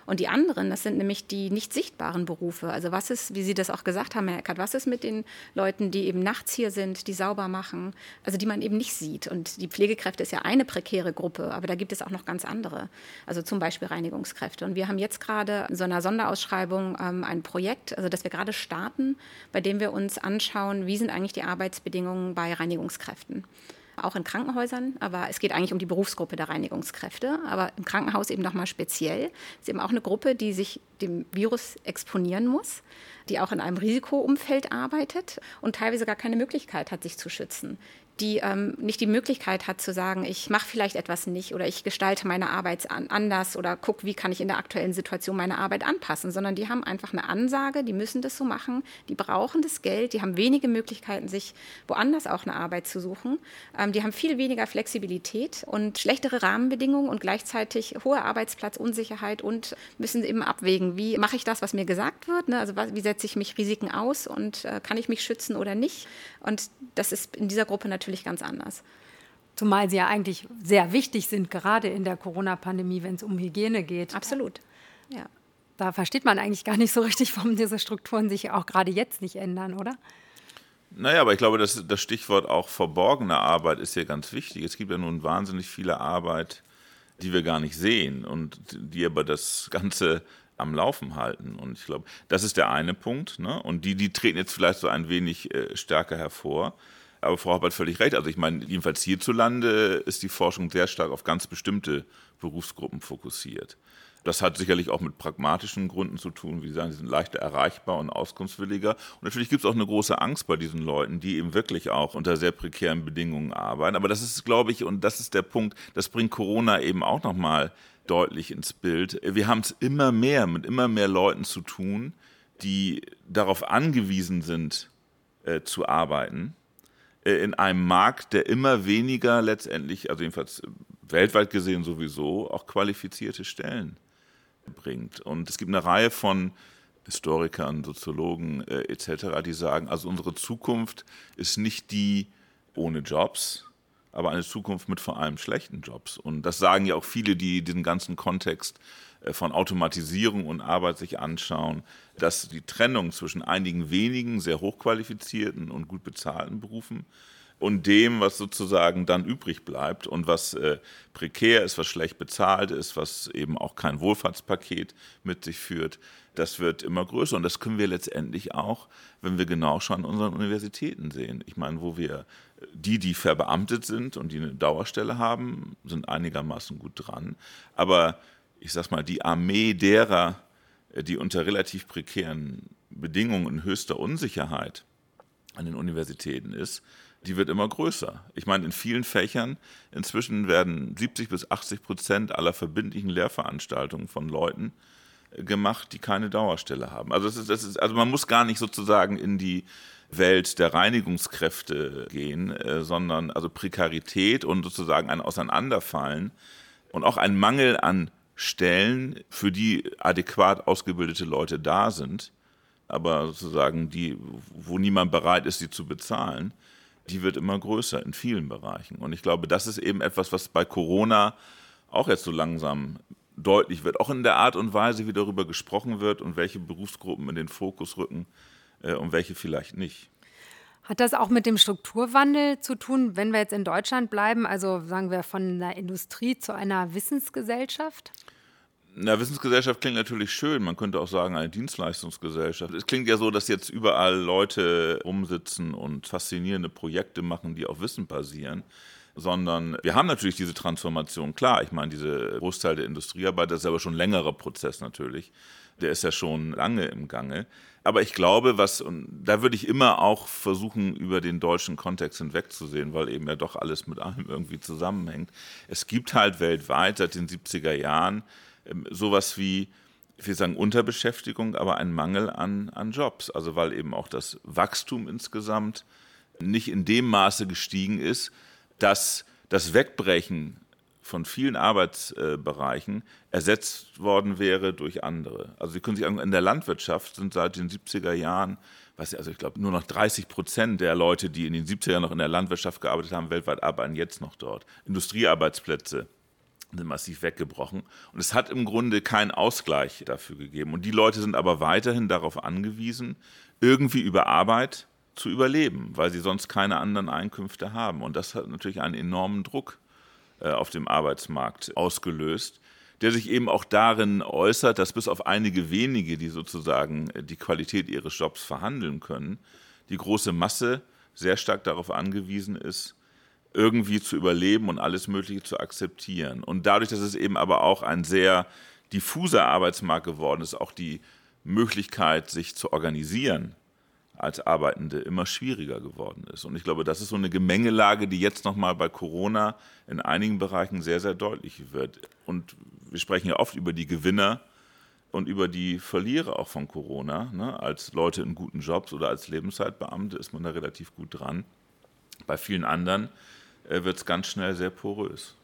Und die anderen, das sind nämlich die nicht sichtbaren Berufe. Also was ist, wie Sie das auch gesagt haben, Herr Eckert, was ist mit den Leuten, die eben nachts hier sind, die sauber machen, also die man eben nicht sieht. Und die Pflegekräfte ist ja eine prekäre Gruppe, aber da gibt es auch noch ganz andere. Also zum Beispiel Reinigungskräfte. Und wir haben jetzt gerade in so einer Sonderausschreibung ähm, ein Projekt, also das wir gerade starten, bei dem wir uns anschauen, wie sind eigentlich die Arbeitsbedingungen bei Reinigungskräften auch in Krankenhäusern, aber es geht eigentlich um die Berufsgruppe der Reinigungskräfte, aber im Krankenhaus eben nochmal speziell. Es ist eben auch eine Gruppe, die sich dem Virus exponieren muss, die auch in einem Risikoumfeld arbeitet und teilweise gar keine Möglichkeit hat, sich zu schützen. Die ähm, nicht die Möglichkeit hat zu sagen, ich mache vielleicht etwas nicht oder ich gestalte meine Arbeit an, anders oder gucke, wie kann ich in der aktuellen Situation meine Arbeit anpassen, sondern die haben einfach eine Ansage, die müssen das so machen, die brauchen das Geld, die haben wenige Möglichkeiten, sich woanders auch eine Arbeit zu suchen, ähm, die haben viel weniger Flexibilität und schlechtere Rahmenbedingungen und gleichzeitig hohe Arbeitsplatzunsicherheit und müssen eben abwägen, wie mache ich das, was mir gesagt wird, ne? also wie setze ich mich Risiken aus und äh, kann ich mich schützen oder nicht und das ist in dieser Gruppe natürlich natürlich ganz anders. Zumal sie ja eigentlich sehr wichtig sind, gerade in der Corona-Pandemie, wenn es um Hygiene geht. Absolut. Ja. Da versteht man eigentlich gar nicht so richtig, warum diese Strukturen sich auch gerade jetzt nicht ändern, oder? Naja, aber ich glaube, das, das Stichwort auch verborgene Arbeit ist hier ganz wichtig. Es gibt ja nun wahnsinnig viele Arbeit, die wir gar nicht sehen und die aber das Ganze am Laufen halten. Und ich glaube, das ist der eine Punkt. Ne? Und die, die treten jetzt vielleicht so ein wenig äh, stärker hervor. Aber Frau Hopp hat völlig recht. Also ich meine, jedenfalls hierzulande ist die Forschung sehr stark auf ganz bestimmte Berufsgruppen fokussiert. Das hat sicherlich auch mit pragmatischen Gründen zu tun, wie Sie sagen, sie sind leichter erreichbar und auskunftswilliger. Und natürlich gibt es auch eine große Angst bei diesen Leuten, die eben wirklich auch unter sehr prekären Bedingungen arbeiten. Aber das ist, glaube ich, und das ist der Punkt, das bringt Corona eben auch nochmal deutlich ins Bild. Wir haben es immer mehr mit immer mehr Leuten zu tun, die darauf angewiesen sind, äh, zu arbeiten in einem Markt, der immer weniger letztendlich, also jedenfalls weltweit gesehen sowieso, auch qualifizierte Stellen bringt. Und es gibt eine Reihe von Historikern, Soziologen äh, etc., die sagen, also unsere Zukunft ist nicht die ohne Jobs, aber eine Zukunft mit vor allem schlechten Jobs. Und das sagen ja auch viele, die diesen ganzen Kontext äh, von Automatisierung und Arbeit sich anschauen, dass die Trennung zwischen einigen wenigen sehr hochqualifizierten und gut bezahlten Berufen und dem, was sozusagen dann übrig bleibt und was äh, prekär ist, was schlecht bezahlt ist, was eben auch kein Wohlfahrtspaket mit sich führt, das wird immer größer. Und das können wir letztendlich auch, wenn wir genau schauen, an unseren Universitäten sehen. Ich meine, wo wir die, die verbeamtet sind und die eine Dauerstelle haben, sind einigermaßen gut dran. Aber ich sag mal, die Armee derer, äh, die unter relativ prekären Bedingungen in höchster Unsicherheit an den Universitäten ist, die wird immer größer. Ich meine, in vielen Fächern inzwischen werden 70 bis 80 Prozent aller verbindlichen Lehrveranstaltungen von Leuten äh, gemacht, die keine Dauerstelle haben. Also, das ist, das ist, also man muss gar nicht sozusagen in die Welt der Reinigungskräfte gehen, äh, sondern also Prekarität und sozusagen ein Auseinanderfallen und auch ein Mangel an Stellen, für die adäquat ausgebildete Leute da sind, aber sozusagen die, wo niemand bereit ist, sie zu bezahlen, die wird immer größer in vielen Bereichen. Und ich glaube, das ist eben etwas, was bei Corona auch jetzt so langsam deutlich wird, auch in der Art und Weise, wie darüber gesprochen wird und welche Berufsgruppen in den Fokus rücken äh, und welche vielleicht nicht. Hat das auch mit dem Strukturwandel zu tun, wenn wir jetzt in Deutschland bleiben, also sagen wir von einer Industrie zu einer Wissensgesellschaft? Na, Wissensgesellschaft klingt natürlich schön. Man könnte auch sagen, eine Dienstleistungsgesellschaft. Es klingt ja so, dass jetzt überall Leute rumsitzen und faszinierende Projekte machen, die auf Wissen basieren. Sondern wir haben natürlich diese Transformation. Klar, ich meine, diese Großteil der Industriearbeit, das ist aber schon ein längerer Prozess natürlich. Der ist ja schon lange im Gange. Aber ich glaube, was, und da würde ich immer auch versuchen, über den deutschen Kontext hinwegzusehen, weil eben ja doch alles mit allem irgendwie zusammenhängt. Es gibt halt weltweit seit den 70er Jahren sowas wie, will sagen, Unterbeschäftigung, aber ein Mangel an, an Jobs. Also weil eben auch das Wachstum insgesamt nicht in dem Maße gestiegen ist, dass das Wegbrechen von vielen Arbeitsbereichen ersetzt worden wäre durch andere. Also Sie können sich in der Landwirtschaft sind seit den 70er Jahren, ich, also ich glaube, nur noch 30 Prozent der Leute, die in den 70er Jahren noch in der Landwirtschaft gearbeitet haben, weltweit arbeiten jetzt noch dort. Industriearbeitsplätze sind massiv weggebrochen. Und es hat im Grunde keinen Ausgleich dafür gegeben. Und die Leute sind aber weiterhin darauf angewiesen, irgendwie über Arbeit zu überleben, weil sie sonst keine anderen Einkünfte haben. Und das hat natürlich einen enormen Druck äh, auf dem Arbeitsmarkt ausgelöst, der sich eben auch darin äußert, dass bis auf einige wenige, die sozusagen äh, die Qualität ihres Jobs verhandeln können, die große Masse sehr stark darauf angewiesen ist, irgendwie zu überleben und alles Mögliche zu akzeptieren. Und dadurch, dass es eben aber auch ein sehr diffuser Arbeitsmarkt geworden ist, auch die Möglichkeit, sich zu organisieren, als Arbeitende immer schwieriger geworden ist. Und ich glaube, das ist so eine Gemengelage, die jetzt nochmal bei Corona in einigen Bereichen sehr, sehr deutlich wird. Und wir sprechen ja oft über die Gewinner und über die Verlierer auch von Corona. Ne? Als Leute in guten Jobs oder als Lebenszeitbeamte ist man da relativ gut dran. Bei vielen anderen wird es ganz schnell sehr porös.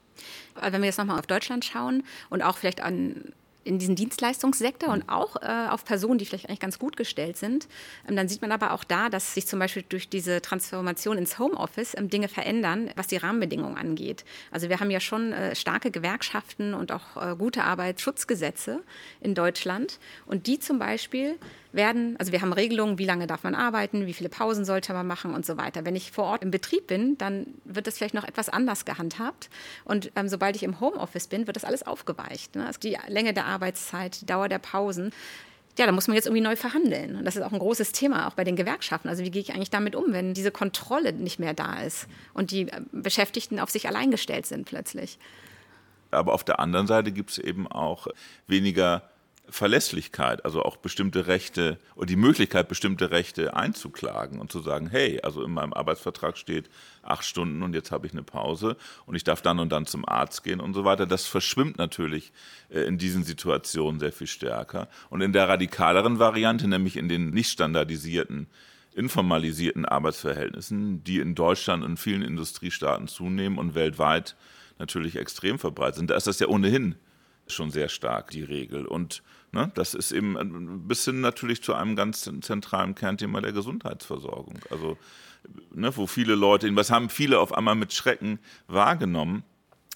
Wenn wir jetzt nochmal auf Deutschland schauen und auch vielleicht an in diesen Dienstleistungssektor und auch äh, auf Personen, die vielleicht eigentlich ganz gut gestellt sind. Ähm, dann sieht man aber auch da, dass sich zum Beispiel durch diese Transformation ins Homeoffice ähm, Dinge verändern, was die Rahmenbedingungen angeht. Also wir haben ja schon äh, starke Gewerkschaften und auch äh, gute Arbeitsschutzgesetze in Deutschland und die zum Beispiel werden, also wir haben Regelungen, wie lange darf man arbeiten, wie viele Pausen sollte man machen und so weiter. Wenn ich vor Ort im Betrieb bin, dann wird das vielleicht noch etwas anders gehandhabt. Und ähm, sobald ich im Homeoffice bin, wird das alles aufgeweicht. Ne? Also die Länge der Arbeitszeit, die Dauer der Pausen. Ja, da muss man jetzt irgendwie neu verhandeln. Und das ist auch ein großes Thema, auch bei den Gewerkschaften. Also wie gehe ich eigentlich damit um, wenn diese Kontrolle nicht mehr da ist und die äh, Beschäftigten auf sich allein gestellt sind plötzlich? Aber auf der anderen Seite gibt es eben auch weniger Verlässlichkeit, also auch bestimmte Rechte oder die Möglichkeit, bestimmte Rechte einzuklagen und zu sagen, hey, also in meinem Arbeitsvertrag steht acht Stunden und jetzt habe ich eine Pause und ich darf dann und dann zum Arzt gehen und so weiter. Das verschwimmt natürlich äh, in diesen Situationen sehr viel stärker. Und in der radikaleren Variante, nämlich in den nicht standardisierten, informalisierten Arbeitsverhältnissen, die in Deutschland und vielen Industriestaaten zunehmen und weltweit natürlich extrem verbreitet sind, da ist das ja ohnehin schon sehr stark die Regel. Und ne, das ist eben ein bisschen natürlich zu einem ganz zentralen Kernthema der Gesundheitsversorgung. Also, ne, wo viele Leute, was haben viele auf einmal mit Schrecken wahrgenommen,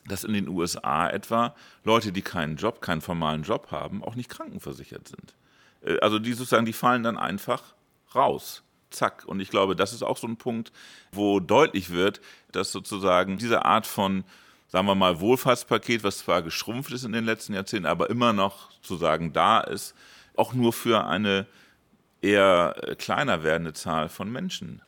dass in den USA etwa Leute, die keinen Job, keinen formalen Job haben, auch nicht krankenversichert sind. Äh, also die sozusagen, die fallen dann einfach raus. Zack. Und ich glaube, das ist auch so ein Punkt, wo deutlich wird, dass sozusagen diese Art von sagen wir mal, Wohlfahrtspaket, was zwar geschrumpft ist in den letzten Jahrzehnten, aber immer noch sozusagen da ist, auch nur für eine eher äh, kleiner werdende Zahl von Menschen.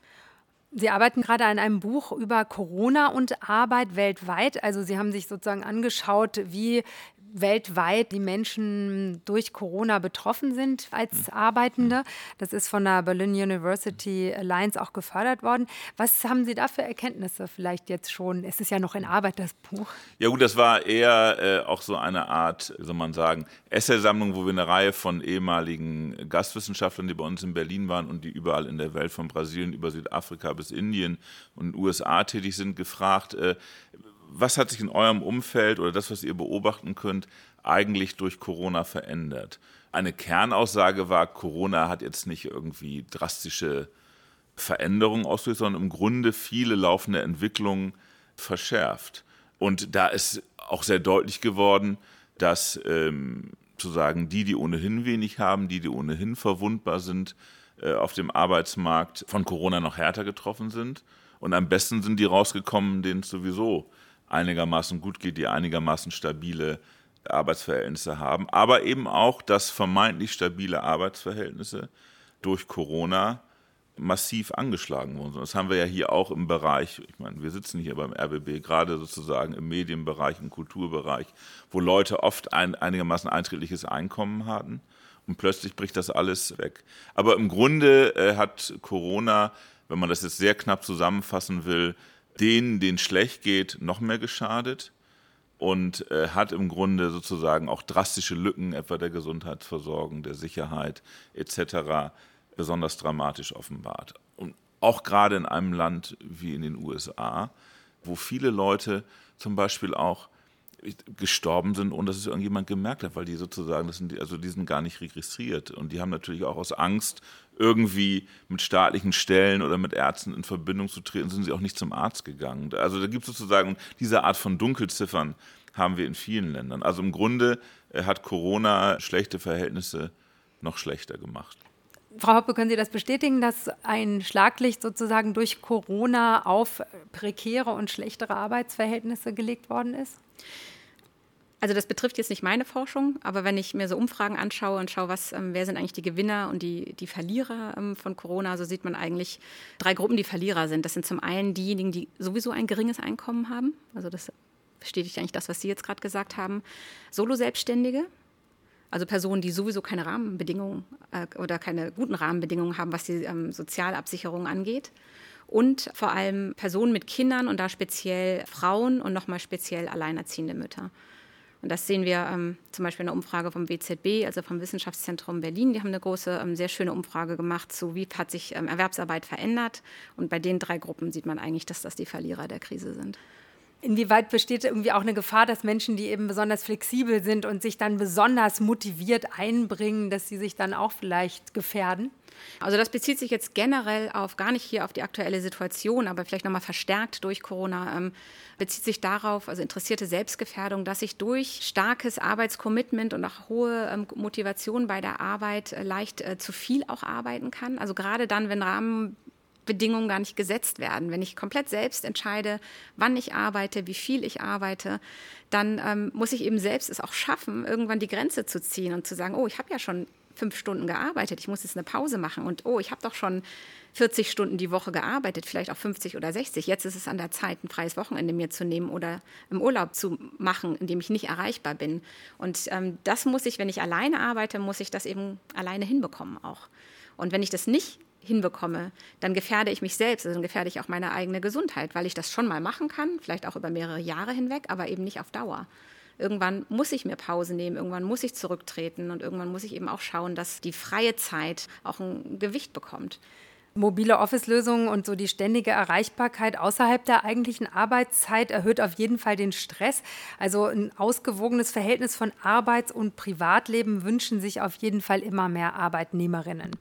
Sie arbeiten gerade an einem Buch über Corona und Arbeit weltweit. Also Sie haben sich sozusagen angeschaut, wie weltweit die Menschen durch Corona betroffen sind als mhm. Arbeitende. Das ist von der Berlin University Alliance auch gefördert worden. Was haben Sie da für Erkenntnisse vielleicht jetzt schon? Es ist ja noch in Arbeit, das Buch. Ja gut, das war eher äh, auch so eine Art, wie soll man sagen, Essaysammlung, wo wir eine Reihe von ehemaligen Gastwissenschaftlern, die bei uns in Berlin waren und die überall in der Welt, von Brasilien über Südafrika bis Indien und USA tätig sind, gefragt, äh, was hat sich in eurem Umfeld oder das, was ihr beobachten könnt, eigentlich durch Corona verändert? Eine Kernaussage war, Corona hat jetzt nicht irgendwie drastische Veränderungen ausgelöst, sondern im Grunde viele laufende Entwicklungen verschärft. Und da ist auch sehr deutlich geworden, dass ähm, sozusagen die, die ohnehin wenig haben, die, die ohnehin verwundbar sind, äh, auf dem Arbeitsmarkt von Corona noch härter getroffen sind. Und am besten sind die rausgekommen, denen es sowieso einigermaßen gut geht, die einigermaßen stabile Arbeitsverhältnisse haben, aber eben auch, dass vermeintlich stabile Arbeitsverhältnisse durch Corona massiv angeschlagen wurden. Das haben wir ja hier auch im Bereich, ich meine, wir sitzen hier beim RBB, gerade sozusagen im Medienbereich, im Kulturbereich, wo Leute oft ein einigermaßen einträgliches Einkommen hatten und plötzlich bricht das alles weg. Aber im Grunde äh, hat Corona, wenn man das jetzt sehr knapp zusammenfassen will, denen, denen schlecht geht, noch mehr geschadet und äh, hat im Grunde sozusagen auch drastische Lücken etwa der Gesundheitsversorgung, der Sicherheit etc. besonders dramatisch offenbart. Und auch gerade in einem Land wie in den USA, wo viele Leute zum Beispiel auch gestorben sind, ohne dass es irgendjemand gemerkt hat, weil die sozusagen, das sind also die sind gar nicht registriert. Und die haben natürlich auch aus Angst, irgendwie mit staatlichen Stellen oder mit Ärzten in Verbindung zu treten, sind sie auch nicht zum Arzt gegangen. Also da gibt es sozusagen diese Art von Dunkelziffern haben wir in vielen Ländern. Also im Grunde äh, hat Corona schlechte Verhältnisse noch schlechter gemacht. Frau Hoppe, können Sie das bestätigen, dass ein Schlaglicht sozusagen durch Corona auf prekäre und schlechtere Arbeitsverhältnisse gelegt worden ist? Also das betrifft jetzt nicht meine Forschung, aber wenn ich mir so Umfragen anschaue und schaue, was, ähm, wer sind eigentlich die Gewinner und die, die Verlierer ähm, von Corona, so sieht man eigentlich drei Gruppen, die Verlierer sind. Das sind zum einen diejenigen, die sowieso ein geringes Einkommen haben. Also das bestätigt eigentlich das, was Sie jetzt gerade gesagt haben. Solo-Selbstständige, Also Personen, die sowieso keine Rahmenbedingungen äh, oder keine guten Rahmenbedingungen haben, was die ähm, Sozialabsicherung angeht. Und vor allem Personen mit Kindern und da speziell Frauen und nochmal speziell alleinerziehende Mütter. Und das sehen wir ähm, zum Beispiel in der Umfrage vom WZB, also vom Wissenschaftszentrum Berlin. Die haben eine große, ähm, sehr schöne Umfrage gemacht, so wie hat sich ähm, Erwerbsarbeit verändert. Und bei den drei Gruppen sieht man eigentlich, dass das die Verlierer der Krise sind. Inwieweit besteht irgendwie auch eine Gefahr, dass Menschen, die eben besonders flexibel sind und sich dann besonders motiviert einbringen, dass sie sich dann auch vielleicht gefährden? Also das bezieht sich jetzt generell auf gar nicht hier auf die aktuelle Situation, aber vielleicht nochmal verstärkt durch Corona, ähm, bezieht sich darauf, also interessierte Selbstgefährdung, dass ich durch starkes Arbeitscommitment und auch hohe ähm, Motivation bei der Arbeit äh, leicht äh, zu viel auch arbeiten kann. Also gerade dann, wenn Rahmen Bedingungen gar nicht gesetzt werden. Wenn ich komplett selbst entscheide, wann ich arbeite, wie viel ich arbeite, dann ähm, muss ich eben selbst es auch schaffen, irgendwann die Grenze zu ziehen und zu sagen, oh, ich habe ja schon fünf Stunden gearbeitet, ich muss jetzt eine Pause machen und oh, ich habe doch schon 40 Stunden die Woche gearbeitet, vielleicht auch 50 oder 60. Jetzt ist es an der Zeit, ein freies Wochenende mir zu nehmen oder im Urlaub zu machen, in dem ich nicht erreichbar bin. Und ähm, das muss ich, wenn ich alleine arbeite, muss ich das eben alleine hinbekommen auch. Und wenn ich das nicht hinbekomme, dann gefährde ich mich selbst, also dann gefährde ich auch meine eigene Gesundheit, weil ich das schon mal machen kann, vielleicht auch über mehrere Jahre hinweg, aber eben nicht auf Dauer. Irgendwann muss ich mir Pause nehmen, irgendwann muss ich zurücktreten und irgendwann muss ich eben auch schauen, dass die freie Zeit auch ein Gewicht bekommt. Mobile Office-Lösungen und so die ständige Erreichbarkeit außerhalb der eigentlichen Arbeitszeit erhöht auf jeden Fall den Stress. Also ein ausgewogenes Verhältnis von Arbeits- und Privatleben wünschen sich auf jeden Fall immer mehr Arbeitnehmerinnen.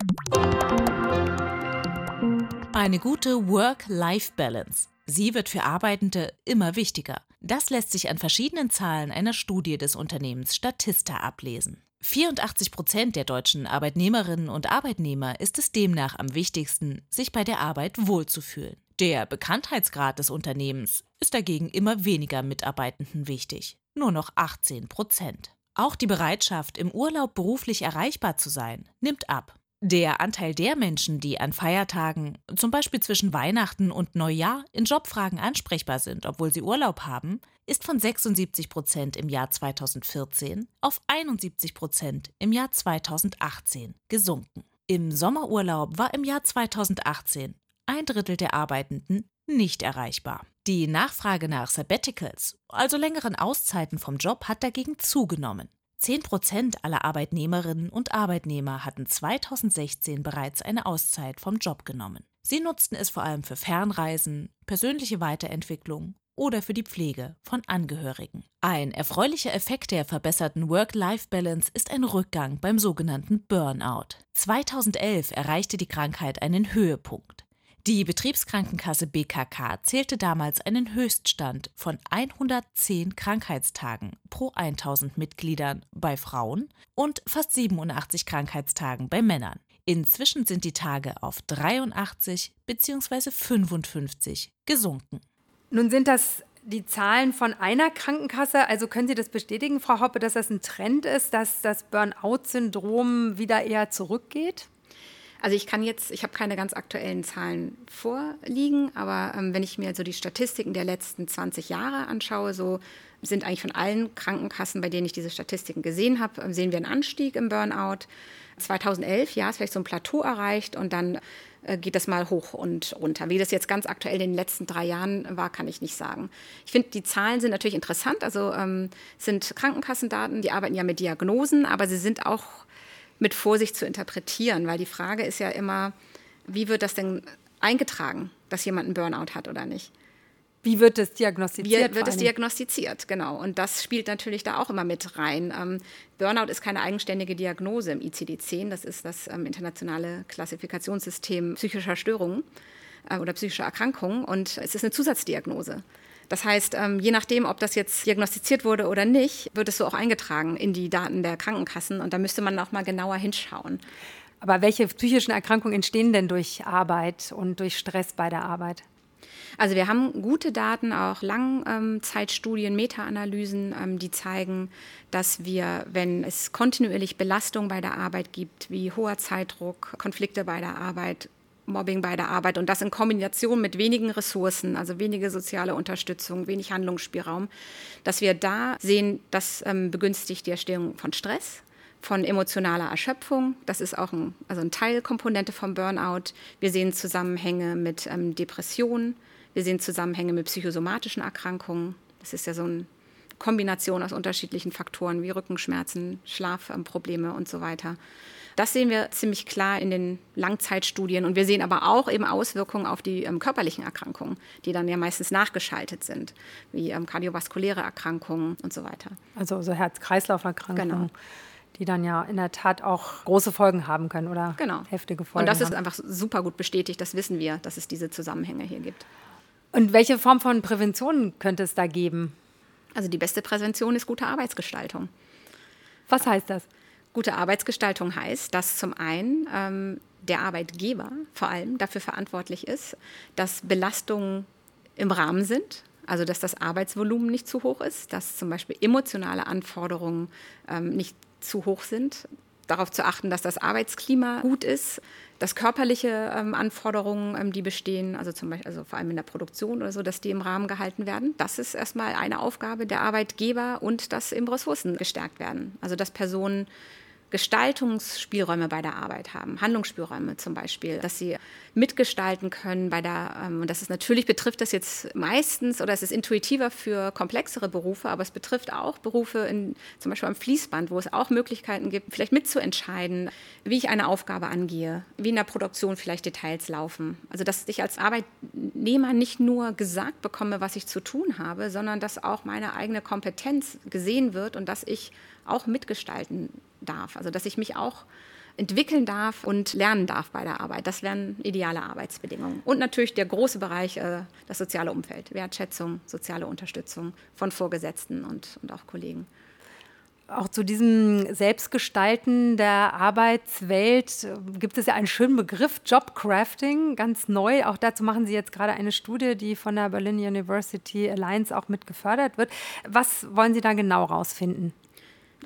Eine gute Work-Life-Balance. Sie wird für Arbeitende immer wichtiger. Das lässt sich an verschiedenen Zahlen einer Studie des Unternehmens Statista ablesen. 84 Prozent der deutschen Arbeitnehmerinnen und Arbeitnehmer ist es demnach am wichtigsten, sich bei der Arbeit wohlzufühlen. Der Bekanntheitsgrad des Unternehmens ist dagegen immer weniger Mitarbeitenden wichtig, nur noch 18 Prozent. Auch die Bereitschaft, im Urlaub beruflich erreichbar zu sein, nimmt ab. Der Anteil der Menschen, die an Feiertagen, zum Beispiel zwischen Weihnachten und Neujahr, in Jobfragen ansprechbar sind, obwohl sie Urlaub haben, ist von 76 Prozent im Jahr 2014 auf 71 Prozent im Jahr 2018 gesunken. Im Sommerurlaub war im Jahr 2018 ein Drittel der Arbeitenden nicht erreichbar. Die Nachfrage nach Sabbaticals, also längeren Auszeiten vom Job, hat dagegen zugenommen. 10 Prozent aller Arbeitnehmerinnen und Arbeitnehmer hatten 2016 bereits eine Auszeit vom Job genommen. Sie nutzten es vor allem für Fernreisen, persönliche Weiterentwicklung oder für die Pflege von Angehörigen. Ein erfreulicher Effekt der verbesserten Work-Life-Balance ist ein Rückgang beim sogenannten Burnout. 2011 erreichte die Krankheit einen Höhepunkt. Die Betriebskrankenkasse BKK zählte damals einen Höchststand von 110 Krankheitstagen pro 1000 Mitgliedern bei Frauen und fast 87 Krankheitstagen bei Männern. Inzwischen sind die Tage auf 83 bzw. 55 gesunken. Nun sind das die Zahlen von einer Krankenkasse. Also können Sie das bestätigen, Frau Hoppe, dass das ein Trend ist, dass das Burnout-Syndrom wieder eher zurückgeht? Also ich kann jetzt, ich habe keine ganz aktuellen Zahlen vorliegen, aber ähm, wenn ich mir so die Statistiken der letzten 20 Jahre anschaue, so sind eigentlich von allen Krankenkassen, bei denen ich diese Statistiken gesehen habe, ähm, sehen wir einen Anstieg im Burnout. 2011, ja, ist vielleicht so ein Plateau erreicht und dann äh, geht das mal hoch und runter. Wie das jetzt ganz aktuell in den letzten drei Jahren war, kann ich nicht sagen. Ich finde, die Zahlen sind natürlich interessant. Also ähm, sind Krankenkassendaten, die arbeiten ja mit Diagnosen, aber sie sind auch mit Vorsicht zu interpretieren, weil die Frage ist ja immer, wie wird das denn eingetragen, dass jemand einen Burnout hat oder nicht? Wie wird es diagnostiziert? Wie wird es diagnostiziert, genau. Und das spielt natürlich da auch immer mit rein. Ähm, Burnout ist keine eigenständige Diagnose im ICD-10. Das ist das ähm, internationale Klassifikationssystem psychischer Störungen äh, oder psychischer Erkrankungen. Und es ist eine Zusatzdiagnose. Das heißt, ähm, je nachdem, ob das jetzt diagnostiziert wurde oder nicht, wird es so auch eingetragen in die Daten der Krankenkassen. Und da müsste man auch mal genauer hinschauen. Aber welche psychischen Erkrankungen entstehen denn durch Arbeit und durch Stress bei der Arbeit? Also wir haben gute Daten, auch Langzeitstudien, Meta-Analysen, ähm, die zeigen, dass wir, wenn es kontinuierlich Belastung bei der Arbeit gibt, wie hoher Zeitdruck, Konflikte bei der Arbeit, Mobbing bei der Arbeit und das in Kombination mit wenigen Ressourcen, also wenige soziale Unterstützung, wenig Handlungsspielraum, dass wir da sehen, das ähm, begünstigt die Erstehung von Stress, von emotionaler Erschöpfung. Das ist auch ein, also eine Teilkomponente vom Burnout. Wir sehen Zusammenhänge mit ähm, Depressionen. Wir sehen Zusammenhänge mit psychosomatischen Erkrankungen. Das ist ja so eine Kombination aus unterschiedlichen Faktoren wie Rückenschmerzen, Schlafprobleme und so weiter. Das sehen wir ziemlich klar in den Langzeitstudien. Und wir sehen aber auch eben Auswirkungen auf die ähm, körperlichen Erkrankungen, die dann ja meistens nachgeschaltet sind, wie ähm, kardiovaskuläre Erkrankungen und so weiter. Also so Herz-Kreislauf-Erkrankungen. Genau die dann ja in der Tat auch große Folgen haben können oder genau. heftige Folgen. Und das ist haben. einfach super gut bestätigt, das wissen wir, dass es diese Zusammenhänge hier gibt. Und welche Form von Prävention könnte es da geben? Also die beste Prävention ist gute Arbeitsgestaltung. Was heißt das? Gute Arbeitsgestaltung heißt, dass zum einen ähm, der Arbeitgeber vor allem dafür verantwortlich ist, dass Belastungen im Rahmen sind, also dass das Arbeitsvolumen nicht zu hoch ist, dass zum Beispiel emotionale Anforderungen ähm, nicht zu hoch sind, darauf zu achten, dass das Arbeitsklima gut ist, dass körperliche ähm, Anforderungen, ähm, die bestehen, also zum Beispiel, also vor allem in der Produktion oder so, dass die im Rahmen gehalten werden. Das ist erstmal eine Aufgabe der Arbeitgeber und dass eben Ressourcen gestärkt werden. Also dass Personen Gestaltungsspielräume bei der Arbeit haben, Handlungsspielräume zum Beispiel, dass sie mitgestalten können bei der, ähm, und das ist natürlich betrifft das jetzt meistens oder es ist intuitiver für komplexere Berufe, aber es betrifft auch Berufe in, zum Beispiel am Fließband, wo es auch Möglichkeiten gibt, vielleicht mitzuentscheiden, wie ich eine Aufgabe angehe, wie in der Produktion vielleicht Details laufen. Also dass ich als Arbeitnehmer nicht nur gesagt bekomme, was ich zu tun habe, sondern dass auch meine eigene Kompetenz gesehen wird und dass ich auch mitgestalten darf. Also dass ich mich auch entwickeln darf und lernen darf bei der Arbeit. Das wären ideale Arbeitsbedingungen. Und natürlich der große Bereich, äh, das soziale Umfeld, Wertschätzung, soziale Unterstützung von Vorgesetzten und, und auch Kollegen. Auch zu diesem Selbstgestalten der Arbeitswelt gibt es ja einen schönen Begriff, Jobcrafting, ganz neu. Auch dazu machen Sie jetzt gerade eine Studie, die von der Berlin University Alliance auch mit gefördert wird. Was wollen Sie da genau rausfinden?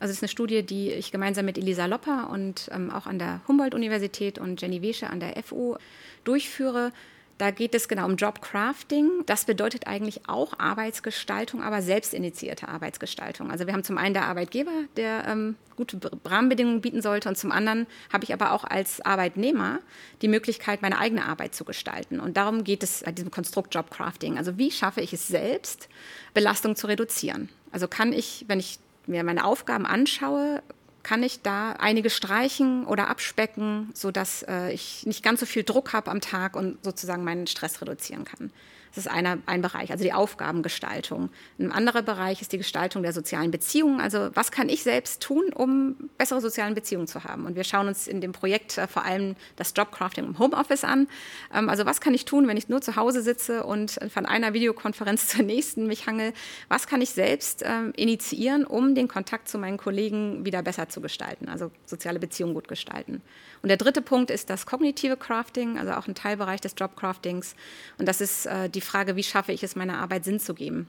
Also es ist eine Studie, die ich gemeinsam mit Elisa Lopper und ähm, auch an der Humboldt-Universität und Jenny Wesche an der FU durchführe. Da geht es genau um Jobcrafting. Das bedeutet eigentlich auch Arbeitsgestaltung, aber selbstinitiierte Arbeitsgestaltung. Also wir haben zum einen der Arbeitgeber, der ähm, gute Rahmenbedingungen bieten sollte, und zum anderen habe ich aber auch als Arbeitnehmer die Möglichkeit, meine eigene Arbeit zu gestalten. Und darum geht es bei diesem Konstrukt Jobcrafting. Also wie schaffe ich es selbst, Belastung zu reduzieren? Also kann ich, wenn ich mir meine Aufgaben anschaue, kann ich da einige streichen oder abspecken, sodass äh, ich nicht ganz so viel Druck habe am Tag und sozusagen meinen Stress reduzieren kann. Das ist einer, ein Bereich, also die Aufgabengestaltung. Ein anderer Bereich ist die Gestaltung der sozialen Beziehungen. Also was kann ich selbst tun, um bessere soziale Beziehungen zu haben? Und wir schauen uns in dem Projekt äh, vor allem das Jobcrafting im Homeoffice an. Ähm, also was kann ich tun, wenn ich nur zu Hause sitze und von einer Videokonferenz zur nächsten mich hangel? Was kann ich selbst ähm, initiieren, um den Kontakt zu meinen Kollegen wieder besser zu gestalten, also soziale Beziehungen gut gestalten? Und der dritte Punkt ist das kognitive Crafting, also auch ein Teilbereich des Jobcraftings. Und das ist äh, die Frage, wie schaffe ich es, meiner Arbeit Sinn zu geben?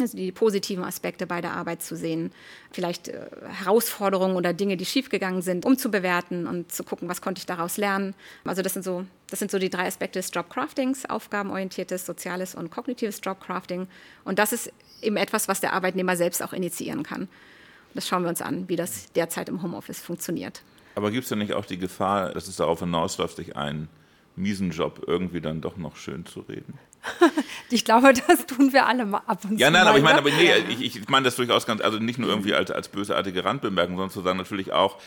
Also die positiven Aspekte bei der Arbeit zu sehen, vielleicht äh, Herausforderungen oder Dinge, die schiefgegangen sind, umzubewerten und zu gucken, was konnte ich daraus lernen. Also das sind so, das sind so die drei Aspekte des Jobcraftings, aufgabenorientiertes, soziales und kognitives Jobcrafting. Und das ist eben etwas, was der Arbeitnehmer selbst auch initiieren kann. Das schauen wir uns an, wie das derzeit im Homeoffice funktioniert. Aber gibt es denn nicht auch die Gefahr, dass es darauf hinausläuft, sich einen miesen Job irgendwie dann doch noch schön zu reden? ich glaube, das tun wir alle mal ab und ja, zu. Ja, nein, aber ich meine, aber nee, ich, ich meine das durchaus ganz, also nicht nur irgendwie als, als bösartige Randbemerkung, sondern zu sagen natürlich auch,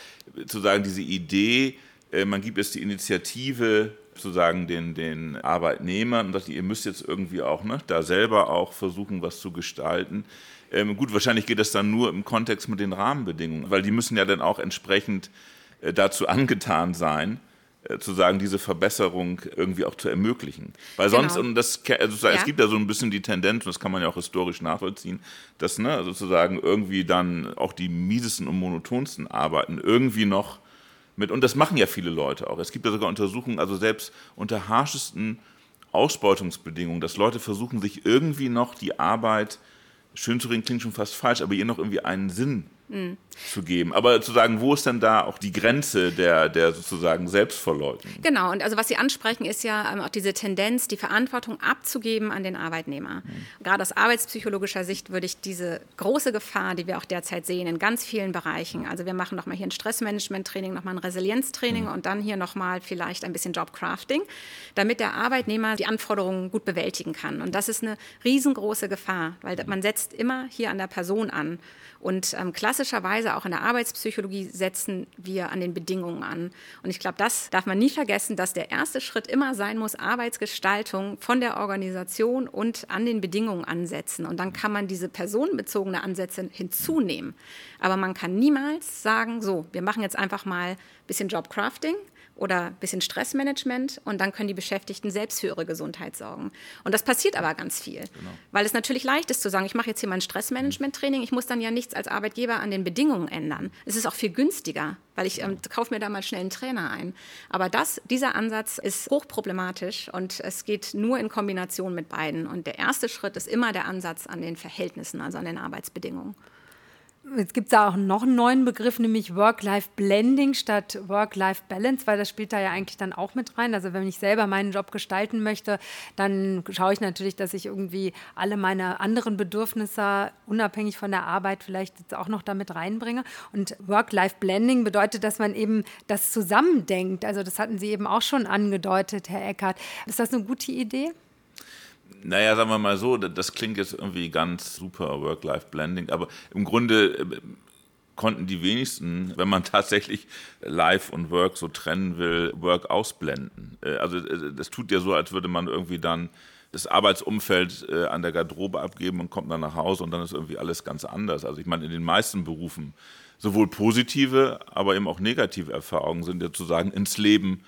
zu sagen, diese Idee, äh, man gibt jetzt die Initiative sozusagen den, den Arbeitnehmern und sagt, ihr müsst jetzt irgendwie auch ne, da selber auch versuchen, was zu gestalten. Ähm, gut, wahrscheinlich geht das dann nur im Kontext mit den Rahmenbedingungen, weil die müssen ja dann auch entsprechend äh, dazu angetan sein, zu sagen, diese Verbesserung irgendwie auch zu ermöglichen. Weil sonst, genau. und das, also ja. es gibt ja so ein bisschen die Tendenz, und das kann man ja auch historisch nachvollziehen, dass ne, sozusagen irgendwie dann auch die miesesten und monotonsten Arbeiten irgendwie noch mit, und das machen ja viele Leute auch. Es gibt ja sogar Untersuchungen, also selbst unter harschesten Ausbeutungsbedingungen, dass Leute versuchen, sich irgendwie noch die Arbeit, schön zu reden klingt schon fast falsch, aber ihr noch irgendwie einen Sinn mhm. zu geben. Aber zu sagen, wo ist denn da auch die Grenze der, der sozusagen Selbstverleugnung? Genau, und also was Sie ansprechen, ist ja ähm, auch diese Tendenz, die Verantwortung abzugeben an den Arbeitnehmer. Mhm. Gerade aus arbeitspsychologischer Sicht würde ich diese große Gefahr, die wir auch derzeit sehen, in ganz vielen Bereichen, also wir machen nochmal hier ein Stressmanagement-Training, nochmal ein Resilienztraining mhm. und dann hier nochmal vielleicht ein bisschen Jobcrafting, damit der Arbeitnehmer die Anforderungen gut bewältigen kann. Und das ist eine riesengroße Gefahr, weil man setzt immer hier an der Person an. Und ähm, klassischerweise auch in der Arbeitspsychologie setzen wir an den Bedingungen an. Und ich glaube, das darf man nie vergessen, dass der erste Schritt immer sein muss, Arbeitsgestaltung von der Organisation und an den Bedingungen ansetzen. Und dann kann man diese personenbezogene Ansätze hinzunehmen. Aber man kann niemals sagen, so, wir machen jetzt einfach mal ein bisschen Jobcrafting oder ein bisschen Stressmanagement und dann können die Beschäftigten selbst für ihre Gesundheit sorgen. Und das passiert aber ganz viel, genau. weil es natürlich leicht ist zu sagen, ich mache jetzt hier mein Stressmanagement-Training, ich muss dann ja nichts als Arbeitgeber an den Bedingungen ändern. Es ist auch viel günstiger, weil ich ähm, kaufe mir da mal schnell einen Trainer ein. Aber das, dieser Ansatz ist hochproblematisch und es geht nur in Kombination mit beiden. Und der erste Schritt ist immer der Ansatz an den Verhältnissen, also an den Arbeitsbedingungen. Jetzt gibt es da auch noch einen neuen Begriff, nämlich Work-Life-Blending statt Work-Life-Balance, weil das spielt da ja eigentlich dann auch mit rein. Also wenn ich selber meinen Job gestalten möchte, dann schaue ich natürlich, dass ich irgendwie alle meine anderen Bedürfnisse unabhängig von der Arbeit vielleicht jetzt auch noch damit reinbringe. Und Work-Life-Blending bedeutet, dass man eben das zusammendenkt. Also das hatten Sie eben auch schon angedeutet, Herr Eckert. Ist das eine gute Idee? Naja, sagen wir mal so, das klingt jetzt irgendwie ganz super Work-Life-Blending, aber im Grunde äh, konnten die wenigsten, wenn man tatsächlich Life und Work so trennen will, Work ausblenden. Äh, also äh, das tut ja so, als würde man irgendwie dann das Arbeitsumfeld an der Garderobe abgeben und kommt dann nach Hause und dann ist irgendwie alles ganz anders. Also ich meine, in den meisten Berufen sowohl positive, aber eben auch negative Erfahrungen sind ja zu sagen ins Leben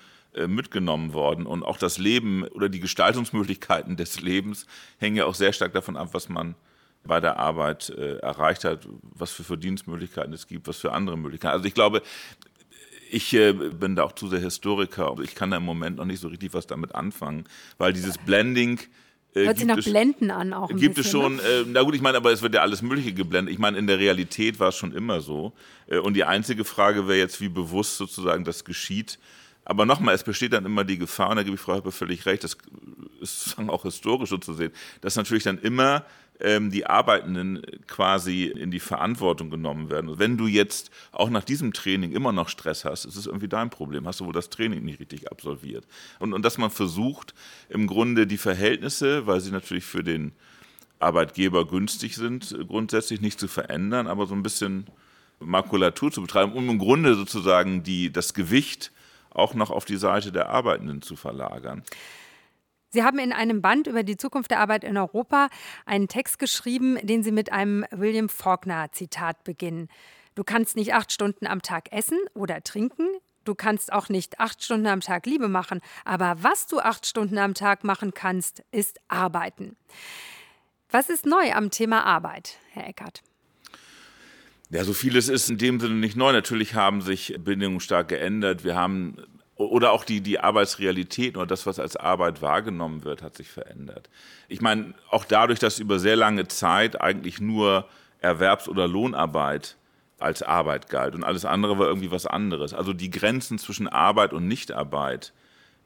mitgenommen worden. Und auch das Leben oder die Gestaltungsmöglichkeiten des Lebens hängen ja auch sehr stark davon ab, was man bei der Arbeit äh, erreicht hat, was für Verdienstmöglichkeiten es gibt, was für andere Möglichkeiten. Also ich glaube, ich äh, bin da auch zu sehr Historiker, aber ich kann da im Moment noch nicht so richtig was damit anfangen, weil dieses Blending äh, Hört sich nach es, Blenden an auch. Ein gibt bisschen, es schon, ne? äh, na gut, ich meine, aber es wird ja alles Mögliche geblendet. Ich meine, in der Realität war es schon immer so. Äh, und die einzige Frage wäre jetzt, wie bewusst sozusagen das geschieht. Aber nochmal, es besteht dann immer die Gefahr, und da gebe ich Frau Höppe völlig recht, das ist auch historisch so zu sehen, dass natürlich dann immer ähm, die Arbeitenden quasi in die Verantwortung genommen werden. Wenn du jetzt auch nach diesem Training immer noch Stress hast, ist es irgendwie dein Problem. Hast du wohl das Training nicht richtig absolviert? Und, und dass man versucht, im Grunde die Verhältnisse, weil sie natürlich für den Arbeitgeber günstig sind, grundsätzlich nicht zu verändern, aber so ein bisschen Makulatur zu betreiben, um im Grunde sozusagen die, das Gewicht auch noch auf die Seite der Arbeitenden zu verlagern. Sie haben in einem Band über die Zukunft der Arbeit in Europa einen Text geschrieben, den Sie mit einem William Faulkner-Zitat beginnen. Du kannst nicht acht Stunden am Tag essen oder trinken. Du kannst auch nicht acht Stunden am Tag Liebe machen. Aber was du acht Stunden am Tag machen kannst, ist arbeiten. Was ist neu am Thema Arbeit, Herr Eckert? Ja, so vieles ist in dem Sinne nicht neu. Natürlich haben sich Bedingungen stark geändert. Wir haben oder auch die, die Arbeitsrealität oder das, was als Arbeit wahrgenommen wird, hat sich verändert. Ich meine, auch dadurch, dass über sehr lange Zeit eigentlich nur Erwerbs- oder Lohnarbeit als Arbeit galt und alles andere war irgendwie was anderes. Also die Grenzen zwischen Arbeit und Nichtarbeit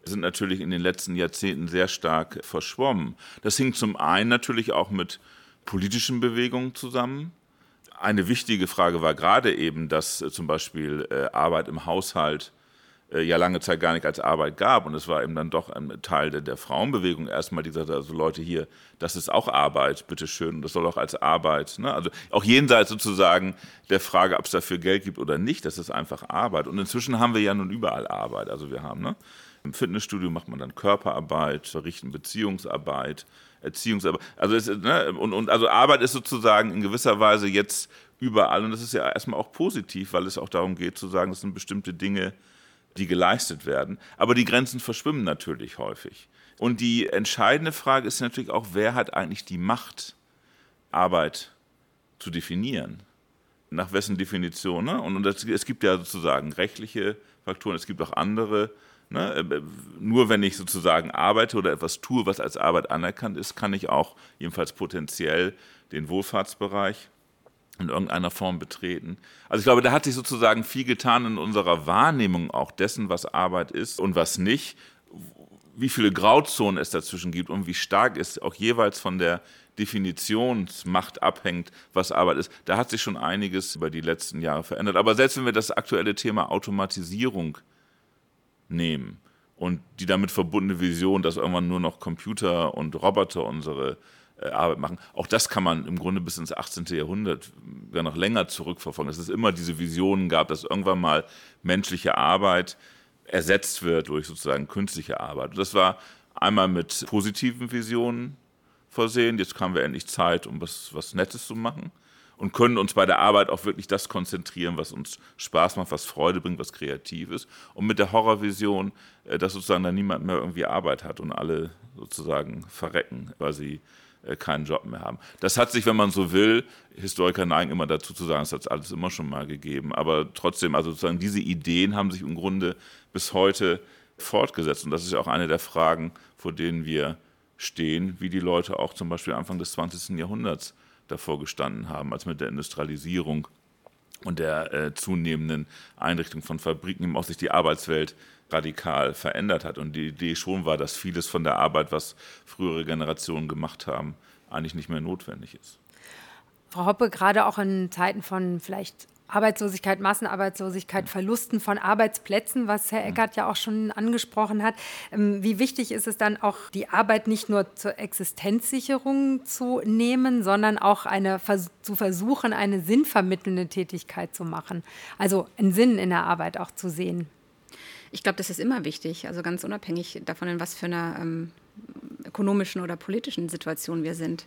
sind natürlich in den letzten Jahrzehnten sehr stark verschwommen. Das hing zum einen natürlich auch mit politischen Bewegungen zusammen eine wichtige Frage war gerade eben, dass äh, zum Beispiel äh, Arbeit im Haushalt äh, ja lange Zeit gar nicht als Arbeit gab. Und es war eben dann doch ein Teil der, Frauenbewegung erstmal, die sagte, also Leute hier, das ist auch Arbeit, bitteschön, das soll auch als Arbeit. Ne? Also auch jenseits sozusagen der Frage, ob es dafür Geld gibt oder nicht, das ist einfach Arbeit. Und inzwischen haben wir ja nun überall Arbeit. Also wir haben, ne? Im Fitnessstudio macht man dann Körperarbeit, verrichten Beziehungsarbeit, Erziehungsarbeit. Also, es, ne, und, und also Arbeit ist sozusagen in gewisser Weise jetzt überall und das ist ja erstmal auch positiv, weil es auch darum geht zu sagen, es sind bestimmte Dinge, die geleistet werden. Aber die Grenzen verschwimmen natürlich häufig. Und die entscheidende Frage ist natürlich auch, wer hat eigentlich die Macht, Arbeit zu definieren? Nach wessen Definition? Ne? Und, und das, es gibt ja sozusagen rechtliche Faktoren, es gibt auch andere Ne? Äh, nur wenn ich sozusagen arbeite oder etwas tue, was als Arbeit anerkannt ist, kann ich auch jedenfalls potenziell den Wohlfahrtsbereich in irgendeiner Form betreten. Also ich glaube, da hat sich sozusagen viel getan in unserer Wahrnehmung auch dessen, was Arbeit ist und was nicht, wie viele Grauzonen es dazwischen gibt und wie stark es auch jeweils von der Definitionsmacht abhängt, was Arbeit ist. Da hat sich schon einiges über die letzten Jahre verändert. Aber selbst wenn wir das aktuelle Thema Automatisierung nehmen und die damit verbundene Vision, dass irgendwann nur noch Computer und Roboter unsere äh, Arbeit machen. Auch das kann man im Grunde bis ins 18. Jahrhundert ja noch länger zurückverfolgen, dass es immer diese Visionen gab, dass irgendwann mal menschliche Arbeit ersetzt wird durch sozusagen künstliche Arbeit. Und das war einmal mit positiven Visionen versehen. Jetzt haben wir endlich Zeit, um was, was Nettes zu machen und können uns bei der Arbeit auch wirklich das konzentrieren, was uns Spaß macht, was Freude bringt, was kreativ ist. Und mit der Horrorvision, äh, dass sozusagen dann niemand mehr irgendwie Arbeit hat und alle sozusagen verrecken, weil sie äh, keinen Job mehr haben. Das hat sich, wenn man so will, Historiker neigen immer dazu zu sagen, es hat alles immer schon mal gegeben, aber trotzdem, also sozusagen diese Ideen haben sich im Grunde bis heute fortgesetzt und das ist ja auch eine der Fragen, vor denen wir stehen, wie die Leute auch zum Beispiel Anfang des 20. Jahrhunderts davor gestanden haben, als mit der Industrialisierung und der äh, zunehmenden Einrichtung von Fabriken eben auch sich die Arbeitswelt radikal verändert hat. Und die Idee schon war, dass vieles von der Arbeit, was frühere Generationen gemacht haben, eigentlich nicht mehr notwendig ist. Frau Hoppe, gerade auch in Zeiten von vielleicht Arbeitslosigkeit, Massenarbeitslosigkeit, Verlusten von Arbeitsplätzen, was Herr Eckert ja auch schon angesprochen hat. Ähm, wie wichtig ist es dann auch, die Arbeit nicht nur zur Existenzsicherung zu nehmen, sondern auch eine, zu versuchen, eine sinnvermittelnde Tätigkeit zu machen? Also einen Sinn in der Arbeit auch zu sehen. Ich glaube, das ist immer wichtig, also ganz unabhängig davon, in was für einer ähm, ökonomischen oder politischen Situation wir sind.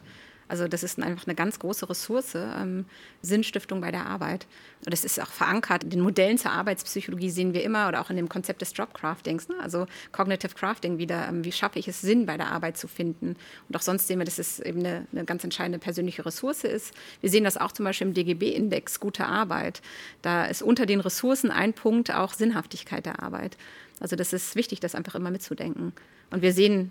Also das ist einfach eine ganz große Ressource, ähm, Sinnstiftung bei der Arbeit. Und das ist auch verankert. In den Modellen zur Arbeitspsychologie sehen wir immer, oder auch in dem Konzept des Jobcraftings, ne? also Cognitive Crafting wieder, ähm, wie schaffe ich es, Sinn bei der Arbeit zu finden. Und auch sonst sehen wir, dass es eben eine, eine ganz entscheidende persönliche Ressource ist. Wir sehen das auch zum Beispiel im DGB-Index gute Arbeit. Da ist unter den Ressourcen ein Punkt auch Sinnhaftigkeit der Arbeit. Also das ist wichtig, das einfach immer mitzudenken. Und wir sehen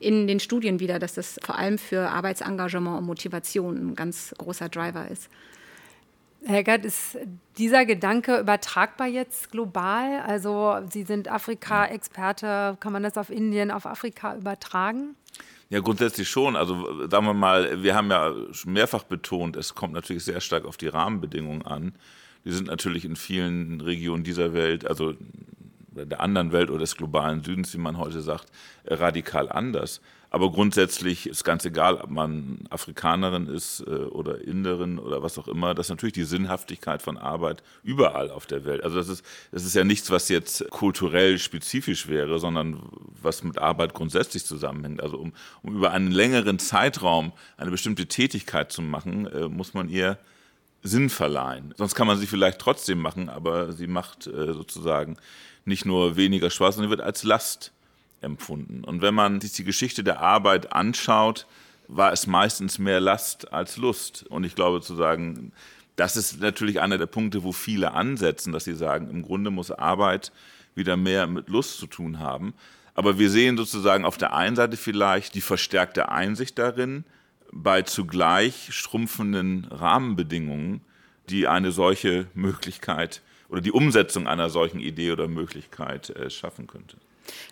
in den Studien wieder, dass das vor allem für Arbeitsengagement und Motivation ein ganz großer Driver ist. Herr Gerd, ist dieser Gedanke übertragbar jetzt global? Also Sie sind Afrika-Experte, kann man das auf Indien, auf Afrika übertragen? Ja, grundsätzlich schon. Also sagen wir mal, wir haben ja schon mehrfach betont, es kommt natürlich sehr stark auf die Rahmenbedingungen an. Die sind natürlich in vielen Regionen dieser Welt, also der anderen Welt oder des globalen Südens, wie man heute sagt, radikal anders. Aber grundsätzlich ist ganz egal, ob man Afrikanerin ist äh, oder Inderin oder was auch immer, das ist natürlich die Sinnhaftigkeit von Arbeit überall auf der Welt. Also das ist, das ist ja nichts, was jetzt kulturell spezifisch wäre, sondern was mit Arbeit grundsätzlich zusammenhängt. Also um, um über einen längeren Zeitraum eine bestimmte Tätigkeit zu machen, äh, muss man ihr Sinn verleihen. Sonst kann man sie vielleicht trotzdem machen, aber sie macht äh, sozusagen nicht nur weniger Spaß, sondern wird als Last empfunden. Und wenn man sich die Geschichte der Arbeit anschaut, war es meistens mehr Last als Lust. Und ich glaube zu sagen, das ist natürlich einer der Punkte, wo viele ansetzen, dass sie sagen, im Grunde muss Arbeit wieder mehr mit Lust zu tun haben. Aber wir sehen sozusagen auf der einen Seite vielleicht die verstärkte Einsicht darin, bei zugleich schrumpfenden Rahmenbedingungen, die eine solche Möglichkeit oder die Umsetzung einer solchen Idee oder Möglichkeit äh, schaffen könnte.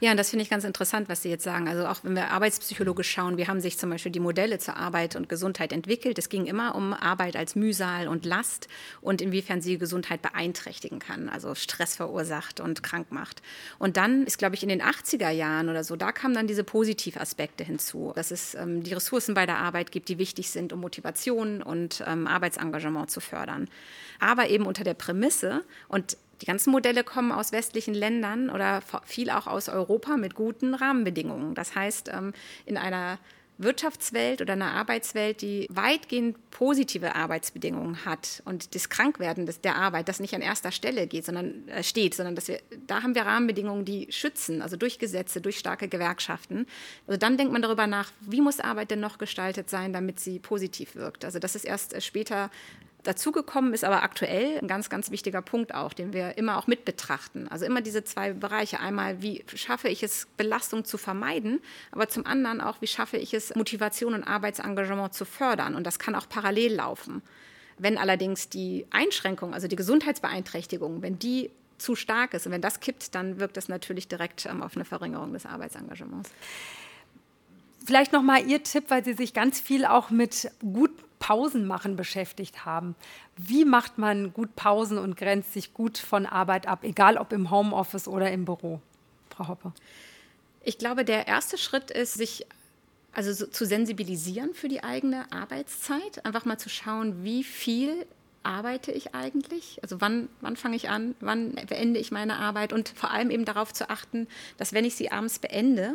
Ja, und das finde ich ganz interessant, was Sie jetzt sagen. Also auch wenn wir arbeitspsychologisch schauen, wie haben sich zum Beispiel die Modelle zur Arbeit und Gesundheit entwickelt. Es ging immer um Arbeit als Mühsal und Last und inwiefern sie Gesundheit beeinträchtigen kann, also Stress verursacht und krank macht. Und dann ist, glaube ich, in den 80er Jahren oder so, da kamen dann diese Positivaspekte hinzu, dass es ähm, die Ressourcen bei der Arbeit gibt, die wichtig sind, um Motivation und ähm, Arbeitsengagement zu fördern. Aber eben unter der Prämisse, und die ganzen Modelle kommen aus westlichen Ländern oder viel auch aus Europa mit guten Rahmenbedingungen. Das heißt, ähm, in einer Wirtschaftswelt oder einer Arbeitswelt, die weitgehend positive Arbeitsbedingungen hat und das Krankwerden der Arbeit, das nicht an erster Stelle geht, sondern äh, steht, sondern dass wir, da haben wir Rahmenbedingungen, die schützen, also durch Gesetze, durch starke Gewerkschaften. Also dann denkt man darüber nach, wie muss Arbeit denn noch gestaltet sein, damit sie positiv wirkt. Also das ist erst äh, später Dazugekommen ist aber aktuell ein ganz, ganz wichtiger Punkt auch, den wir immer auch mit betrachten. Also immer diese zwei Bereiche. Einmal, wie schaffe ich es, Belastung zu vermeiden, aber zum anderen auch, wie schaffe ich es, Motivation und Arbeitsengagement zu fördern. Und das kann auch parallel laufen. Wenn allerdings die Einschränkung, also die Gesundheitsbeeinträchtigung, wenn die zu stark ist und wenn das kippt, dann wirkt das natürlich direkt ähm, auf eine Verringerung des Arbeitsengagements. Vielleicht noch mal Ihr Tipp, weil Sie sich ganz viel auch mit gut Pausen machen beschäftigt haben. Wie macht man gut Pausen und grenzt sich gut von Arbeit ab, egal ob im Homeoffice oder im Büro? Frau Hoppe. Ich glaube, der erste Schritt ist, sich also so, zu sensibilisieren für die eigene Arbeitszeit, einfach mal zu schauen, wie viel arbeite ich eigentlich? Also wann, wann fange ich an? Wann beende ich meine Arbeit? Und vor allem eben darauf zu achten, dass wenn ich sie abends beende,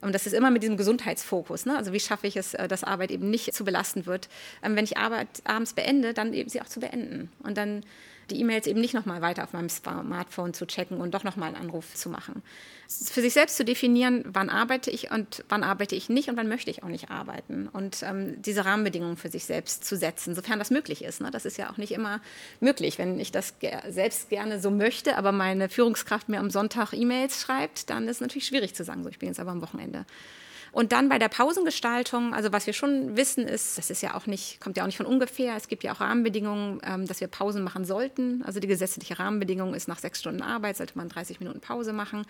und das ist immer mit diesem Gesundheitsfokus, ne? also wie schaffe ich es, äh, dass Arbeit eben nicht zu belastend wird, ähm, wenn ich Arbeit abends beende, dann eben sie auch zu beenden. Und dann die E-Mails eben nicht nochmal weiter auf meinem Smartphone zu checken und doch nochmal einen Anruf zu machen. Für sich selbst zu definieren, wann arbeite ich und wann arbeite ich nicht und wann möchte ich auch nicht arbeiten. Und ähm, diese Rahmenbedingungen für sich selbst zu setzen, sofern das möglich ist. Ne? Das ist ja auch nicht immer möglich. Wenn ich das ge selbst gerne so möchte, aber meine Führungskraft mir am Sonntag E-Mails schreibt, dann ist es natürlich schwierig zu sagen, so ich bin jetzt aber am Wochenende. Und dann bei der Pausengestaltung, also was wir schon wissen ist, das ist ja auch nicht, kommt ja auch nicht von ungefähr, es gibt ja auch Rahmenbedingungen, ähm, dass wir Pausen machen sollten. Also die gesetzliche Rahmenbedingung ist nach sechs Stunden Arbeit, sollte man 30 Minuten Pause machen.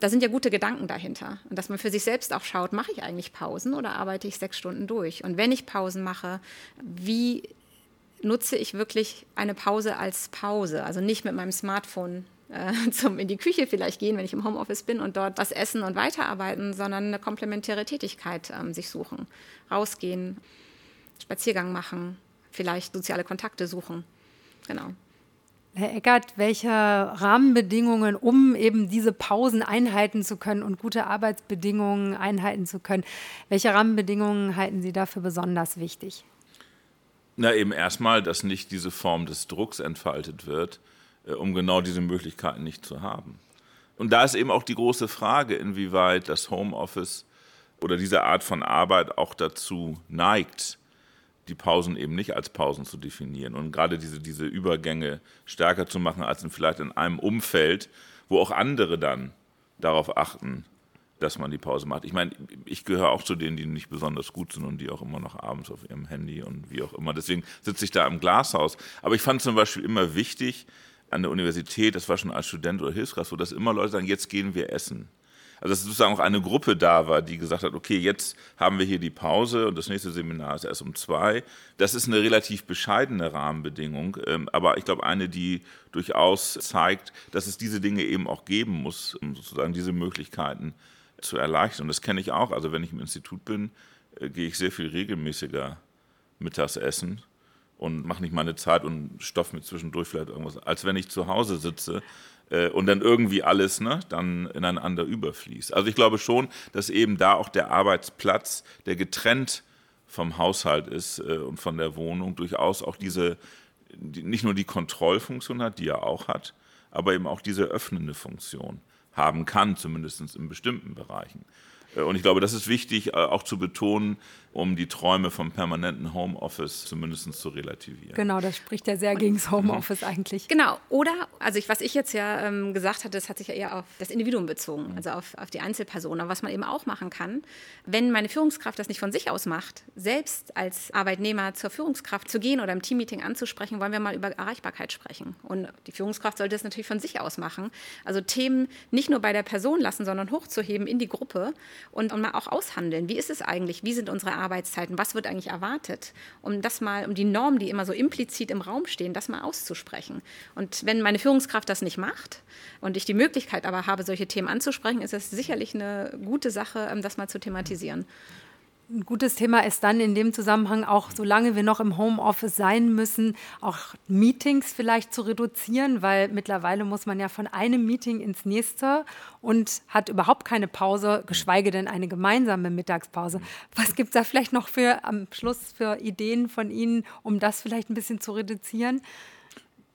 Da sind ja gute Gedanken dahinter. Und dass man für sich selbst auch schaut, mache ich eigentlich Pausen oder arbeite ich sechs Stunden durch? Und wenn ich Pausen mache, wie nutze ich wirklich eine Pause als Pause? Also nicht mit meinem Smartphone äh, zum in die Küche vielleicht gehen, wenn ich im Homeoffice bin und dort was essen und weiterarbeiten, sondern eine komplementäre Tätigkeit ähm, sich suchen. Rausgehen, Spaziergang machen, vielleicht soziale Kontakte suchen. Genau. Herr Eckert, welche Rahmenbedingungen, um eben diese Pausen einhalten zu können und gute Arbeitsbedingungen einhalten zu können, welche Rahmenbedingungen halten Sie dafür besonders wichtig? Na, eben erstmal, dass nicht diese Form des Drucks entfaltet wird, um genau diese Möglichkeiten nicht zu haben. Und da ist eben auch die große Frage, inwieweit das Homeoffice oder diese Art von Arbeit auch dazu neigt, die Pausen eben nicht als Pausen zu definieren und gerade diese, diese Übergänge stärker zu machen als in vielleicht in einem Umfeld, wo auch andere dann darauf achten, dass man die Pause macht. Ich meine, ich gehöre auch zu denen, die nicht besonders gut sind und die auch immer noch abends auf ihrem Handy und wie auch immer. Deswegen sitze ich da im Glashaus. Aber ich fand zum Beispiel immer wichtig, an der Universität, das war schon als Student oder Hilfskraft so, dass immer Leute sagen, jetzt gehen wir essen. Also dass sozusagen auch eine Gruppe da war, die gesagt hat, okay, jetzt haben wir hier die Pause und das nächste Seminar ist erst um zwei. Das ist eine relativ bescheidene Rahmenbedingung, ähm, aber ich glaube eine, die durchaus zeigt, dass es diese Dinge eben auch geben muss, um sozusagen diese Möglichkeiten zu erleichtern. Und das kenne ich auch. Also wenn ich im Institut bin, äh, gehe ich sehr viel regelmäßiger mittags essen und mache nicht meine Zeit und stoff mir zwischendurch vielleicht irgendwas, als wenn ich zu Hause sitze äh, und dann irgendwie alles ne, dann ineinander überfließt. Also ich glaube schon, dass eben da auch der Arbeitsplatz, der getrennt vom Haushalt ist äh, und von der Wohnung, durchaus auch diese, die, nicht nur die Kontrollfunktion hat, die er auch hat, aber eben auch diese öffnende Funktion haben kann, zumindest in bestimmten Bereichen. Äh, und ich glaube, das ist wichtig äh, auch zu betonen, um die Träume vom permanenten Homeoffice zumindest zu relativieren. Genau, das spricht ja sehr gegen das Homeoffice eigentlich. Genau, oder, also ich, was ich jetzt ja ähm, gesagt hatte, das hat sich ja eher auf das Individuum bezogen, also auf, auf die Einzelperson. Aber was man eben auch machen kann, wenn meine Führungskraft das nicht von sich aus macht, selbst als Arbeitnehmer zur Führungskraft zu gehen oder im Teammeeting anzusprechen, wollen wir mal über Erreichbarkeit sprechen. Und die Führungskraft sollte das natürlich von sich aus machen. Also Themen nicht nur bei der Person lassen, sondern hochzuheben in die Gruppe und, und mal auch aushandeln. Wie ist es eigentlich? Wie sind unsere Arbeitszeiten? Was wird eigentlich erwartet? Um das mal, um die Normen, die immer so implizit im Raum stehen, das mal auszusprechen. Und wenn meine Führungskraft das nicht macht und ich die Möglichkeit aber habe, solche Themen anzusprechen, ist es sicherlich eine gute Sache, ähm, das mal zu thematisieren. Ein gutes Thema ist dann in dem Zusammenhang auch, solange wir noch im Homeoffice sein müssen, auch Meetings vielleicht zu reduzieren, weil mittlerweile muss man ja von einem Meeting ins nächste und hat überhaupt keine Pause, geschweige denn eine gemeinsame Mittagspause. Was gibt es da vielleicht noch für am Schluss für Ideen von Ihnen, um das vielleicht ein bisschen zu reduzieren?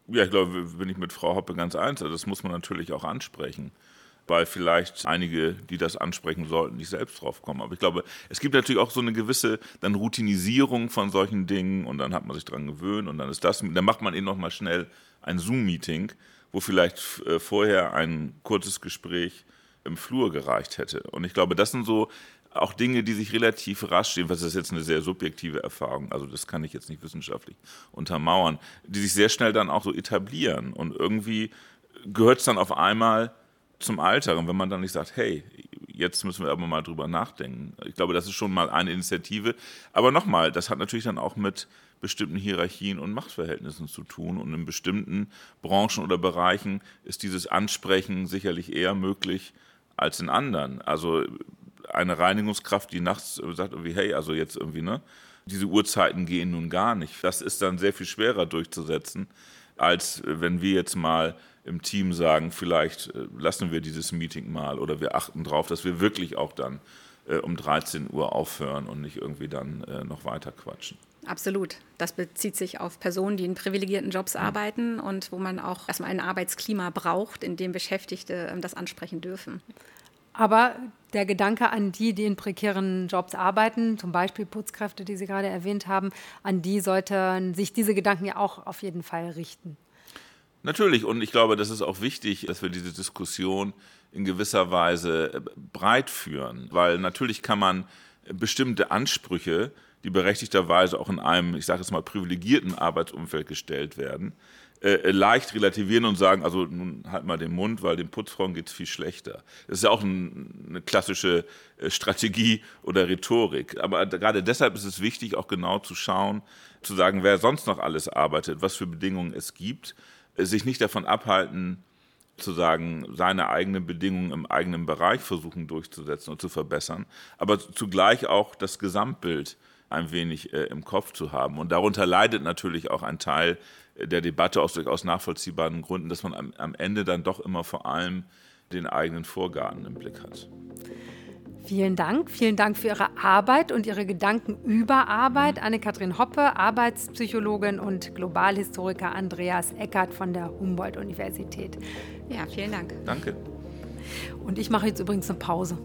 Ja, ich glaube, bin ich mit Frau Hoppe ganz eins. Das muss man natürlich auch ansprechen weil vielleicht einige, die das ansprechen sollten, nicht selbst drauf kommen. Aber ich glaube, es gibt natürlich auch so eine gewisse dann Routinisierung von solchen Dingen und dann hat man sich dran gewöhnt und dann ist das, dann macht man eben noch mal schnell ein Zoom-Meeting, wo vielleicht äh, vorher ein kurzes Gespräch im Flur gereicht hätte. Und ich glaube, das sind so auch Dinge, die sich relativ rasch, jedenfalls ist jetzt eine sehr subjektive Erfahrung, also das kann ich jetzt nicht wissenschaftlich untermauern, die sich sehr schnell dann auch so etablieren und irgendwie gehört es dann auf einmal zum Alter. Und wenn man dann nicht sagt, hey, jetzt müssen wir aber mal drüber nachdenken. Ich glaube, das ist schon mal eine Initiative. Aber nochmal, das hat natürlich dann auch mit bestimmten Hierarchien und Machtverhältnissen zu tun. Und in bestimmten Branchen oder Bereichen ist dieses Ansprechen sicherlich eher möglich als in anderen. Also eine Reinigungskraft, die nachts sagt irgendwie, hey, also jetzt irgendwie, ne? Diese Uhrzeiten gehen nun gar nicht. Das ist dann sehr viel schwerer durchzusetzen, als wenn wir jetzt mal im Team sagen, vielleicht äh, lassen wir dieses Meeting mal oder wir achten darauf, dass wir wirklich auch dann äh, um 13 Uhr aufhören und nicht irgendwie dann äh, noch weiter quatschen. Absolut. Das bezieht sich auf Personen, die in privilegierten Jobs ja. arbeiten und wo man auch erstmal ein Arbeitsklima braucht, in dem Beschäftigte ähm, das ansprechen dürfen. Aber der Gedanke an die, die in prekären Jobs arbeiten, zum Beispiel Putzkräfte, die Sie gerade erwähnt haben, an die sollten sich diese Gedanken ja auch auf jeden Fall richten. Natürlich, und ich glaube, das ist auch wichtig, dass wir diese Diskussion in gewisser Weise äh, breit führen, weil natürlich kann man bestimmte Ansprüche, die berechtigterweise auch in einem, ich sage jetzt mal, privilegierten Arbeitsumfeld gestellt werden, äh, leicht relativieren und sagen, also nun halt mal den Mund, weil den Putzfrauen geht es viel schlechter. Das ist ja auch ein, eine klassische äh, Strategie oder Rhetorik. Aber gerade deshalb ist es wichtig, auch genau zu schauen, zu sagen, wer sonst noch alles arbeitet, was für Bedingungen es gibt sich nicht davon abhalten, zu sagen, seine eigenen Bedingungen im eigenen Bereich versuchen durchzusetzen und zu verbessern, aber zugleich auch das Gesamtbild ein wenig äh, im Kopf zu haben. Und darunter leidet natürlich auch ein Teil der Debatte aus durchaus nachvollziehbaren Gründen, dass man am, am Ende dann doch immer vor allem den eigenen Vorgarten im Blick hat. Vielen Dank. Vielen Dank für Ihre Arbeit und Ihre Gedanken über Arbeit. Anne-Kathrin Hoppe, Arbeitspsychologin und Globalhistoriker Andreas Eckert von der Humboldt-Universität. Ja, vielen Dank. Danke. Und ich mache jetzt übrigens eine Pause.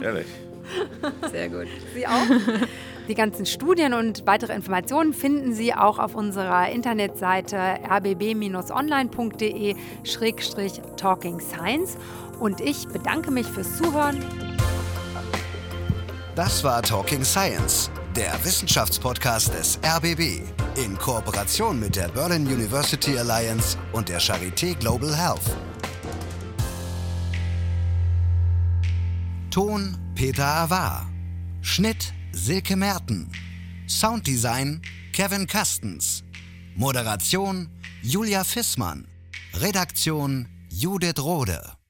Ehrlich. Sehr gut. Sie auch? Die ganzen Studien und weitere Informationen finden Sie auch auf unserer Internetseite rbb-online.de-talking science. Und ich bedanke mich fürs Zuhören das war Talking Science, der Wissenschaftspodcast des RBB in Kooperation mit der Berlin University Alliance und der Charité Global Health. Ton Peter Avar. Schnitt Silke Merten. Sounddesign Kevin Kastens. Moderation Julia Fissmann. Redaktion Judith Rode.